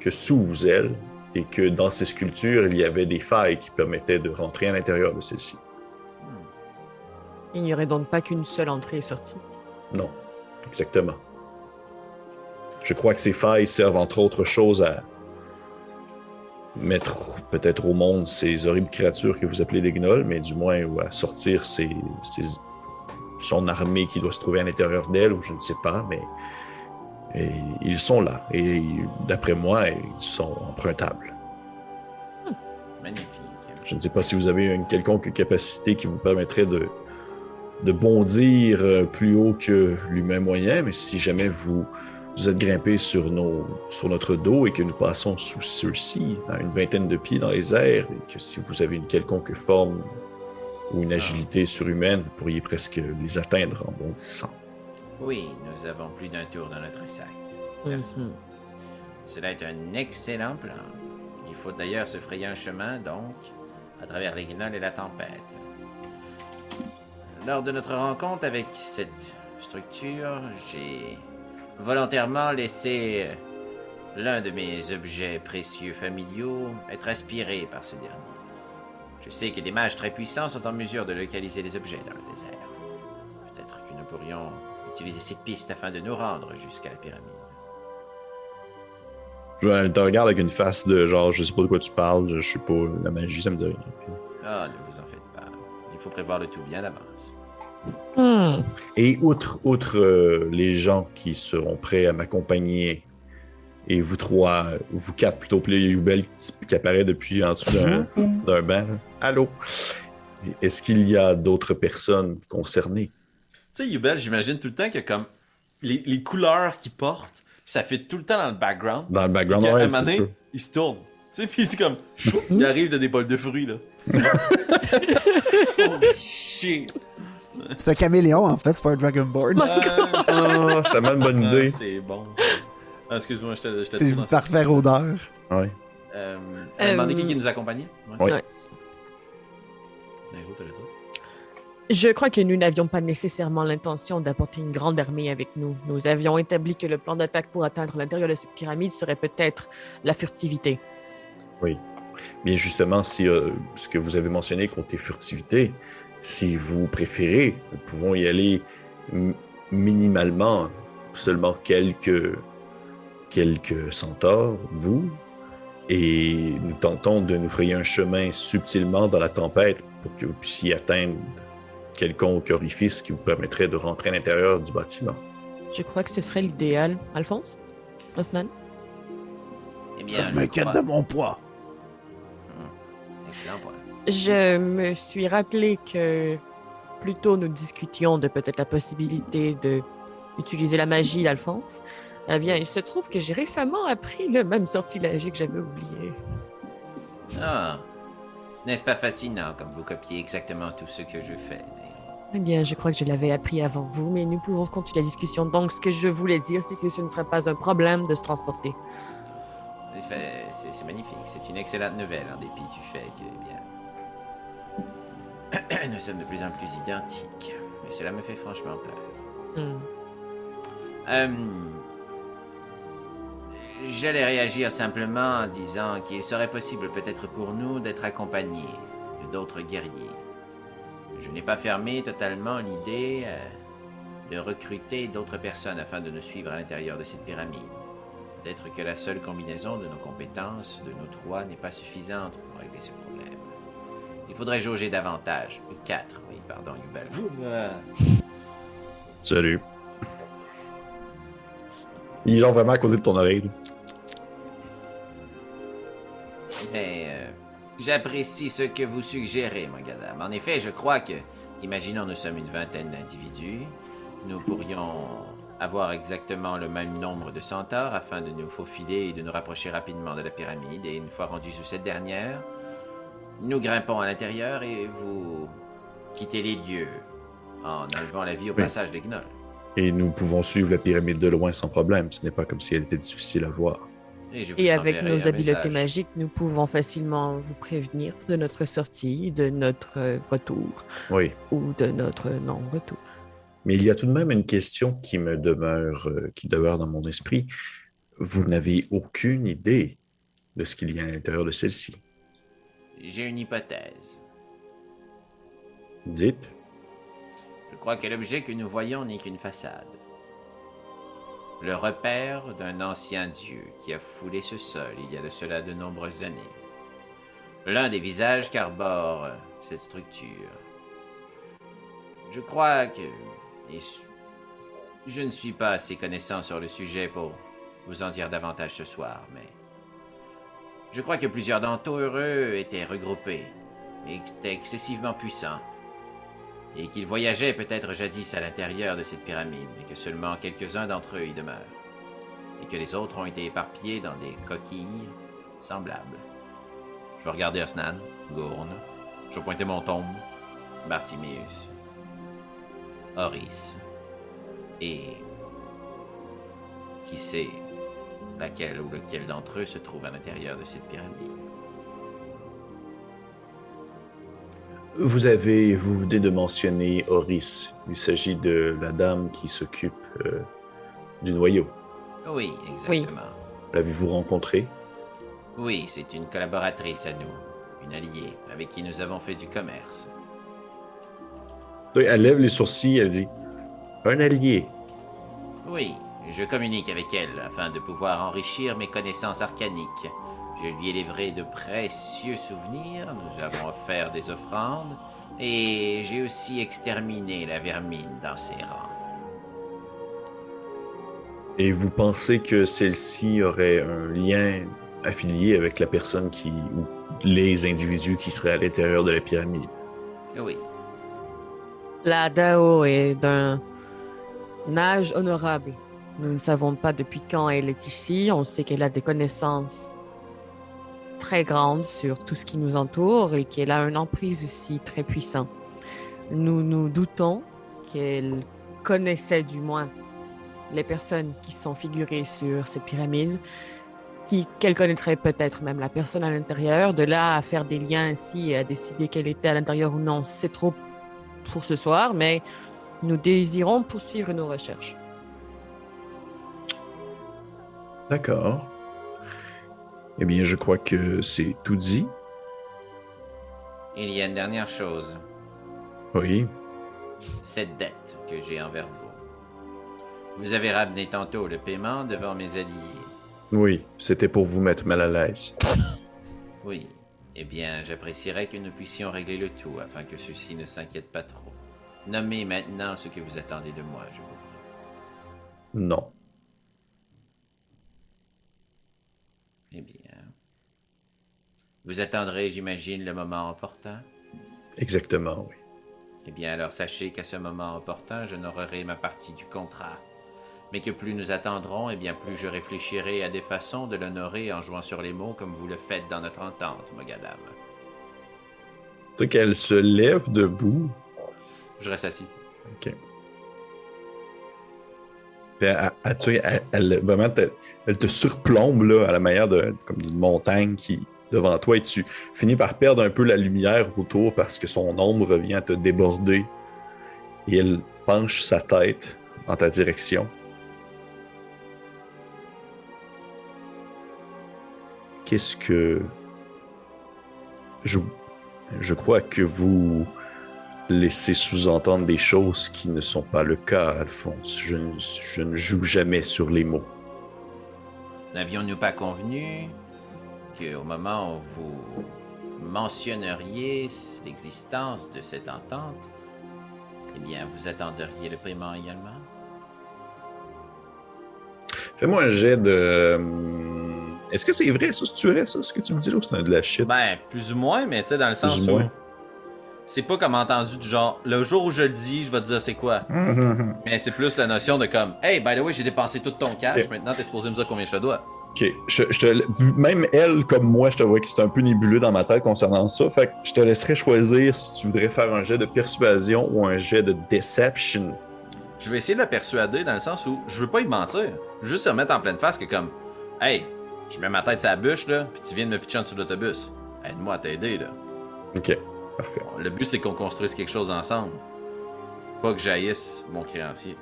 que sous elle, et que dans ces sculptures, il y avait des failles qui permettaient de rentrer à l'intérieur de celles-ci. Il n'y aurait donc pas qu'une seule entrée et sortie. Non, exactement. Je crois que ces failles servent entre autres choses à mettre peut-être au monde ces horribles créatures que vous appelez les gnolls, mais du moins ou à sortir ces, ces- son armée qui doit se trouver à l'intérieur d'elle, ou je ne sais pas, mais et ils sont là. Et d'après moi, ils sont empruntables. Magnifique. Je ne sais pas si vous avez une quelconque capacité qui vous permettrait de, de bondir euh, plus haut que l'humain moyen, mais si jamais vous, vous êtes grimpé sur, nos, sur notre dos et que nous passons sous ceux-ci, à une vingtaine de pieds dans les airs, et que si vous avez une quelconque forme ou une agilité surhumaine, vous pourriez presque les atteindre en bondissant. Oui, nous avons plus d'un tour dans notre sac. Merci. Cela est un excellent plan. Il faut d'ailleurs se frayer un chemin, donc, à travers les gnolls et la tempête. Lors de notre rencontre avec cette structure, j'ai volontairement laissé l'un de mes objets précieux familiaux être aspiré par ce dernier. Je sais que des mages très puissants sont en mesure de localiser les objets dans le désert. Peut-être que nous pourrions utiliser cette piste afin de nous rendre jusqu'à la pyramide. Je te regarde avec une face de genre, je sais pas de quoi tu parles, je, sais pas, la magie, ça me dit rien. Ah, ne vous en faites pas. Il faut prévoir le tout bien d'avance. Hmm. Et outre, outre euh, les gens qui seront prêts à m'accompagner, et vous trois, vous quatre plutôt, puis là, il y a Youbel qui, qui apparaît depuis en dessous d'un d'un banc. Allô? Est-ce qu'il y a d'autres personnes concernées? Tu sais, Yubel, j'imagine tout le temps que comme les, les couleurs qu'il porte, ça fait tout le temps dans le background. Dans le background, ouais, moment c'est donné, sûr. il se tourne. Tu sais, puis c'est comme, chou, il arrive de des bols de fruits, là. oh shit! C'est un caméléon, en fait, c'est pas un Dragonborn. Ah, ça m'a une bonne Ah, idée. c'est bon. Ah, excuse-moi, je t'ai C'est une parfaite odeur. Ouais. Euh, Euh, elle a demandé qui, qui nous accompagnait? Ouais. Ouais. Le droit. Je crois que nous n'avions pas nécessairement l'intention d'apporter une grande armée avec nous. Nous avions établi que le plan d'attaque pour atteindre l'intérieur de cette pyramide serait peut-être la furtivité. Bien justement, si euh, ce que vous avez mentionné côté furtivité, si vous préférez, nous pouvons y aller minimalement, seulement quelques, quelques centaures, vous, et nous tentons de nous frayer un chemin subtilement dans la tempête pour que vous puissiez atteindre quelconque orifice qui vous permettrait de rentrer à l'intérieur du bâtiment. Je crois que ce serait l'idéal. Alphonse? Osnan? Eh bien, je je m'inquiète de mon poids. Excellent point. Je me suis rappelé que plus tôt nous discutions de peut-être la possibilité de d'utiliser la magie d'Alphonse. Eh bien, il se trouve que j'ai récemment appris le même sortilège que j'avais oublié. Ah, n'est-ce pas fascinant comme vous copiez exactement tout ce que je fais Eh bien, je crois que je l'avais appris avant vous, mais nous pouvons continuer la discussion. Donc, ce que je voulais dire, c'est que ce ne serait pas un problème de se transporter. En effet, c'est c'est magnifique. C'est une excellente nouvelle, en dépit du fait que, eh bien, nous sommes de plus en plus identiques. Mais cela me fait franchement peur. Hmm. Euh, J'allais réagir simplement en disant qu'il serait possible peut-être pour nous d'être accompagnés d'autres guerriers. Je n'ai pas fermé totalement l'idée euh, de recruter d'autres personnes afin de nous suivre à l'intérieur de cette pyramide. Peut-être que la seule combinaison de nos compétences, de nos trois, n'est pas suffisante pour régler ce problème. Il faudrait jauger davantage. Quatre, oui, pardon, Yubel. Salut. Il est genre vraiment à côté de ton oreille. Mais euh, j'apprécie ce que vous suggérez, mon gadam. En effet, je crois que, imaginons nous sommes une vingtaine d'individus, nous pourrions avoir exactement le même nombre de centaures afin de nous faufiler et de nous rapprocher rapidement de la pyramide. Et une fois rendus sous cette dernière, nous grimpons à l'intérieur et vous quittez les lieux en enlevant la vie au Oui. passage des gnolls. Et nous pouvons suivre la pyramide de loin sans problème. Ce n'est pas comme si elle était difficile à voir. Et, je vous Et avec nos habiletés message. magiques, nous pouvons facilement vous prévenir de notre sortie, de notre euh, retour Oui. ou de notre non-retour. Mais il y a tout de même une question qui me demeure, euh, qui demeure dans mon esprit. Vous n'avez aucune idée de ce qu'il y a à l'intérieur de celle-ci. J'ai une hypothèse. Dites. Je crois que l'objet que nous voyons n'est qu'une façade. Le repère d'un ancien dieu qui a foulé ce sol il y a de cela de nombreuses années. L'un des visages qu'arbore cette structure. Je crois que... et je ne suis pas assez connaissant sur le sujet pour vous en dire davantage ce soir, mais... Je crois que plusieurs d'entre eux étaient regroupés et que étaient excessivement puissants et qu'ils voyageaient peut-être jadis à l'intérieur de cette pyramide, mais que seulement quelques-uns d'entre eux y demeurent, et que les autres ont été éparpillés dans des coquilles semblables. Je regarder Osnan, Gourne, je pointer mon tombe, Bartimeus, Horis, et qui sait laquelle ou lequel d'entre eux se trouve à l'intérieur de cette pyramide. Vous avez, vous venez de mentionner Horis. Il s'agit de la dame qui s'occupe euh, du noyau. Oui, exactement. L'avez-vous rencontrée? Oui, c'est une collaboratrice à nous, une alliée, avec qui nous avons fait du commerce. Elle lève les sourcils, elle dit Un allié. Oui, je communique avec elle afin de pouvoir enrichir mes connaissances arcaniques. Je lui ai livré de précieux souvenirs, nous avons offert des offrandes, et j'ai aussi exterminé la vermine dans ses rangs. Et vous pensez que celle-ci aurait un lien affilié avec la personne qui. ou les individus qui seraient à l'intérieur de la pyramide? Oui, La Dao est d'un âge honorable. Nous ne savons pas depuis quand elle est ici. On sait qu'elle a des connaissances très grandes sur tout ce qui nous entoure et qu'elle a une emprise aussi très puissante. Nous nous doutons qu'elle connaissait du moins les personnes qui sont figurées sur cette pyramide, qui- qu'elle connaîtrait peut-être même la personne à l'intérieur. De là à faire des liens ainsi et à décider qu'elle était à l'intérieur ou non, c'est trop pour ce soir, mais nous désirons poursuivre nos recherches. D'accord. Eh bien, je crois que c'est tout dit. il y a une dernière chose, Oui. cette dette que j'ai envers vous. Vous avez ramené tantôt le paiement devant mes alliés. Oui, c'était pour vous mettre mal à l'aise. Oui. Eh bien, j'apprécierais que nous puissions régler le tout afin que ceux-ci ne s'inquiètent pas trop. Nommez maintenant ce que vous attendez de moi, je vous prie. Non. Eh bien. Vous attendrez, j'imagine, le moment opportun? Exactement, oui. Eh bien, alors sachez qu'à ce moment opportun, je n'aurai ma partie du contrat. Mais que plus nous attendrons, eh bien plus je réfléchirai à des façons de l'honorer en jouant sur les mots comme vous le faites dans notre entente, Mogadam. Tu qu'elle se lève debout. Je reste assis. OK. Puis elle, elle- tu sais, elle, elle- vraiment, te- elle te surplombe là, à la manière de, comme d'une montagne qui devant toi et tu finis par perdre un peu la lumière autour parce que son ombre revient à te déborder et elle penche sa tête en ta direction. Qu'est-ce que... Je, je crois que vous laissez sous-entendre des choses qui ne sont pas le cas, Alphonse. Je, je ne joue jamais sur les mots. N'avions-nous pas convenu qu'au moment où vous mentionneriez l'existence de cette entente, eh bien, vous attendriez le paiement également? Fais-moi un jet de... hum, Est-ce que c'est vrai, ça? C'est-tu vrai, ça, ce que tu me dis là, ou c'est de la shit? Ben, plus ou moins, mais tu sais, dans le sens Plus où. moins. C'est pas comme entendu du genre, le jour où je le dis, je vais te dire c'est quoi. Mais c'est plus la notion de comme, hey, by the way, j'ai dépensé tout ton cash, Ok. maintenant t'es supposé me dire combien je te dois. Ok, je, je te, même elle, comme moi, je te vois que c'est un peu nébuleux dans ma tête concernant ça. Fait que je te laisserai choisir si tu voudrais faire un jet de persuasion ou un jet de deception. Je vais essayer de la persuader dans le sens où je veux pas y mentir. Je veux juste se remettre en pleine face que comme, hey, je mets ma tête sur la bûche là, puis tu viens de me pitcher en dessous de l'autobus. Aide-moi à t'aider là. Ok, parfait. Le but c'est qu'on construise quelque chose ensemble. Pas que j'haïsse mon créancier.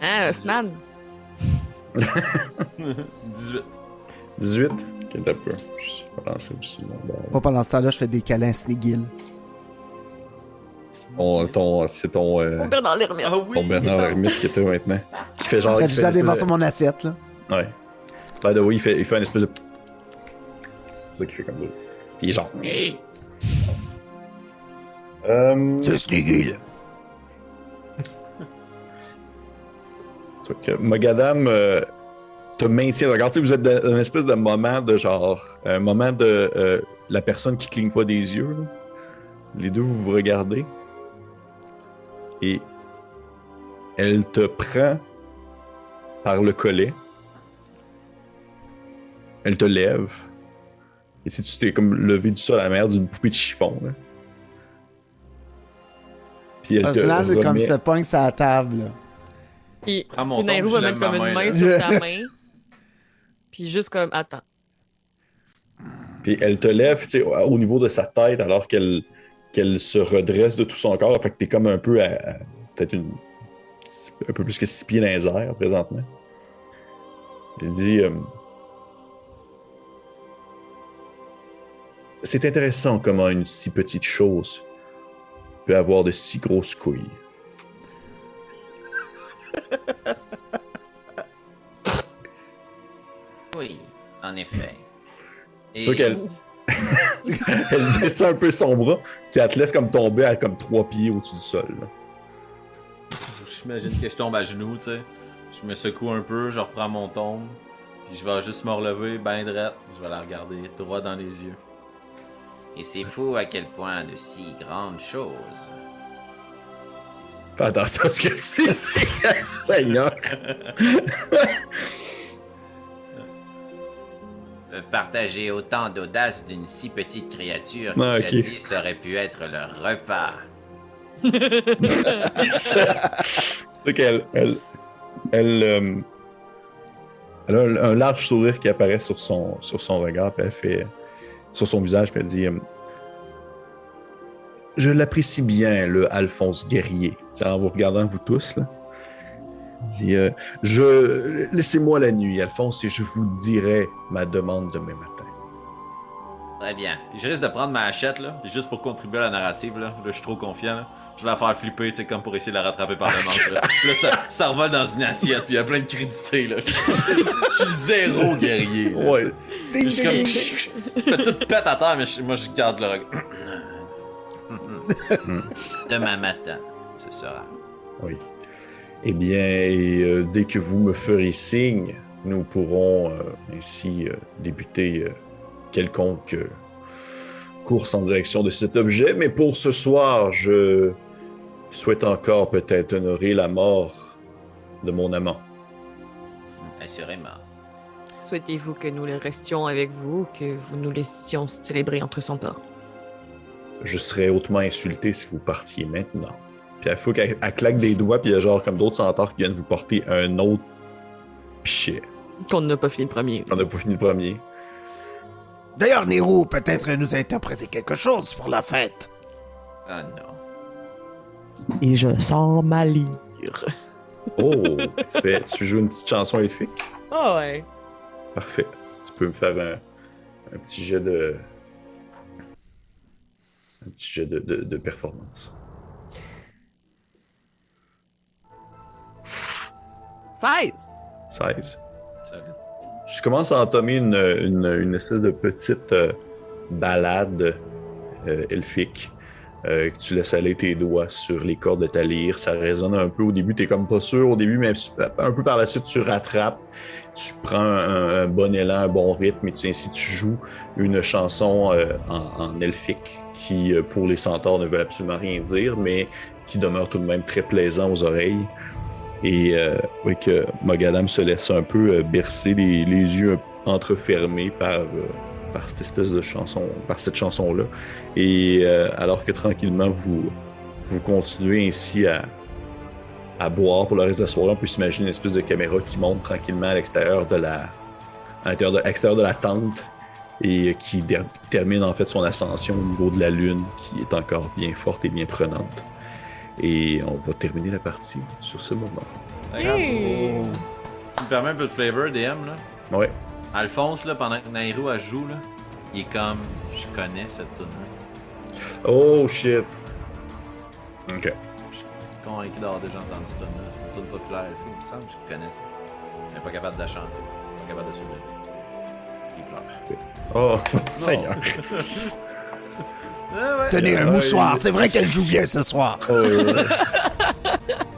Hein, Osman? 18. 18. Ok, t'as peu. Je vais lancer aussi mon bord. Moi, pendant ce temps-là, je fais des câlins à Snigil. Ton, ton, c'est ton, euh, Mon Bernard l'ermite. Ah oui! ton Bernard Hermite qui était maintenant. Qui fait genre. En fait, déjà des espèce sur mon assiette, là. de- Ouais. By the way, il fait, il fait une espèce de. C'est ça qu'il fait comme ça. Puis il est genre. Euh. C'est Snigil. Fait que Mogadam euh, te maintient. Regarde, vous êtes dans un espèce de moment de genre. Un moment de euh, la personne qui cligne pas des yeux. là. Les deux, vous vous regardez. Et elle te prend par le collet. Elle te lève. Et si tu t'es comme levé du sol à la mer d'une poupée de chiffon. Là. Puis elle te Oslan, comme remet- se pogne la table, là. Puis, Nairou tombe, va mettre comme ma une main, sur ta main. Puis juste comme, attends. Puis elle te lève tu sais, au au niveau de sa tête alors qu'elle qu'elle se redresse de tout son corps. Fait que t'es comme un peu à, à- peut-être une un peu plus que six pieds dans les airs présentement. Elle dit euh, C'est intéressant comment une si petite chose peut avoir de si grosses couilles. Oui, en effet. C'est sûr qu'elle elle descend un peu son bras, puis elle te laisse comme tomber à comme trois pieds au-dessus du sol. là. J'imagine que je tombe à genoux, tu sais. Je me secoue un peu, je reprends mon tombe. Puis je vais juste me relever, ben droite. Je vais la regarder droit dans les yeux. Et c'est fou à quel point de si grandes choses Fais attention à ce que tu dis, Seigneur. peuvent partager autant d'audace d'une si petite créature qui Ah, ok. jadis aurait pu être leur repas. C'est qu'elle. Elle, elle, euh, elle a un, un large sourire qui apparaît sur son, sur son regard, puis elle fait. Sur son visage, puis elle dit euh, Je l'apprécie bien, le Alphonse guerrier. C'est en vous regardant, vous tous, là. Euh, je Laissez-moi la nuit, Alphonse, et je vous dirai ma demande demain matin. Très bien. Je risque de prendre ma hachette, là, juste pour contribuer à la narrative, là. Là, je suis trop confiant, là. Je vais la faire flipper, tu sais, comme pour essayer de la rattraper par le manche, là. Ça, ça revole dans une assiette, puis il y a plein de crudités, là. Je suis zéro guerrier. là. Ouais. Je suis comme. Je fais tout pète à terre, mais je- moi, je garde le regard. Demain matin, ce sera. Oui. Eh bien, et, euh, dès que vous me ferez signe, nous pourrons euh, ainsi euh, débuter euh, quelconque euh, course en direction de cet objet. Mais pour ce soir, je souhaite encore peut-être honorer la mort de mon amant. Assurément. Souhaitez-vous que nous le restions avec vous ou que vous nous laissions célébrer entre centaures? Je serais hautement insulté si vous partiez maintenant. Puis il faut qu'elle elle claque des doigts, puis il y a genre comme d'autres centaures qui viennent vous porter un autre pichet. Qu'on n'a pas fini le premier. On n'a pas fini le premier. D'ailleurs, Nero, peut-être nous a interprété quelque chose pour la fête. Ah non. Et je sens ma lyre. Oh, tu, fais, tu joues une petite chanson elfique? Ah ouais. Parfait. Tu peux me faire un, un petit jet de. Un petit jet de, de- de performance. 16! 16. Salut. Tu commences à entamer une, une- une espèce de petite euh, balade euh, elfique. Euh, que tu laisses aller tes doigts sur les cordes de ta lyre. Ça résonne un peu. Au début, tu comme pas sûr au début, mais un peu par la suite, tu rattrapes. Tu prends un, bon élan, un bon rythme, et tu, ainsi tu joues une chanson euh, en, elfique qui, euh, pour les centaures, ne veut absolument rien dire, mais qui demeure tout de même très plaisant aux oreilles. Et euh, oui, que Mogadam se laisse un peu bercer les, les yeux entrefermés par, par cette espèce de chanson, par cette chanson-là. Et euh, alors que tranquillement, vous, vous continuez ainsi à, à boire pour le reste de la soirée, on peut s'imaginer une espèce de caméra qui monte tranquillement à l'extérieur de la, à l'intérieur de, de la tente. et qui der- termine en fait son ascension au niveau de la lune, qui est encore bien forte et bien prenante. Et on va terminer la partie sur ce moment. Hey! Si tu me permets un peu de flavor, DM, là. Ouais. Alphonse, là, pendant que Nairo elle joue, là, il est comme je connais cette tune là Oh shit. Ok. Je suis convaincu d'avoir déjà entendu cette tune là C'est une tune populaire. Il me semble que je connais ça. Mais pas capable de la chanter. Pas capable de souvenir. Il pleure. Oh, Seigneur. Tenez un mouchoir, c'est vrai qu'elle joue bien ce soir. Oh, ouais.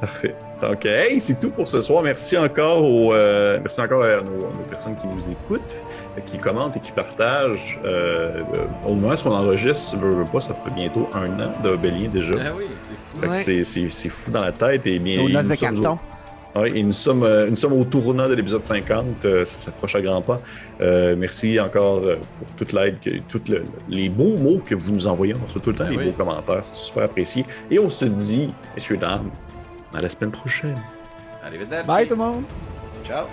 Parfait. Donc, hey, c'est tout pour ce soir. Merci encore aux, euh, merci encore à nos, nos personnes qui nous écoutent, qui commentent et qui partagent. Euh, euh, au moment où on enregistre, veux, veux pas, ça fait bientôt un an de Bélien déjà. Ah oui, c'est fou. Ouais. c'est- fou dans la tête. Et bien, Nos de sommes au- carton. Oui, et nous sommes, euh, nous sommes au tournant de l'épisode 50. euh, ça s'approche à grands pas. Euh, merci encore euh, pour toute l'aide, tous les beaux mots que vous nous envoyez. On reçoit tout le temps Ben les oui. beaux commentaires. C'est super apprécié. Et on se dit, messieurs, dames, à la semaine prochaine. Bye tout le monde. Ciao.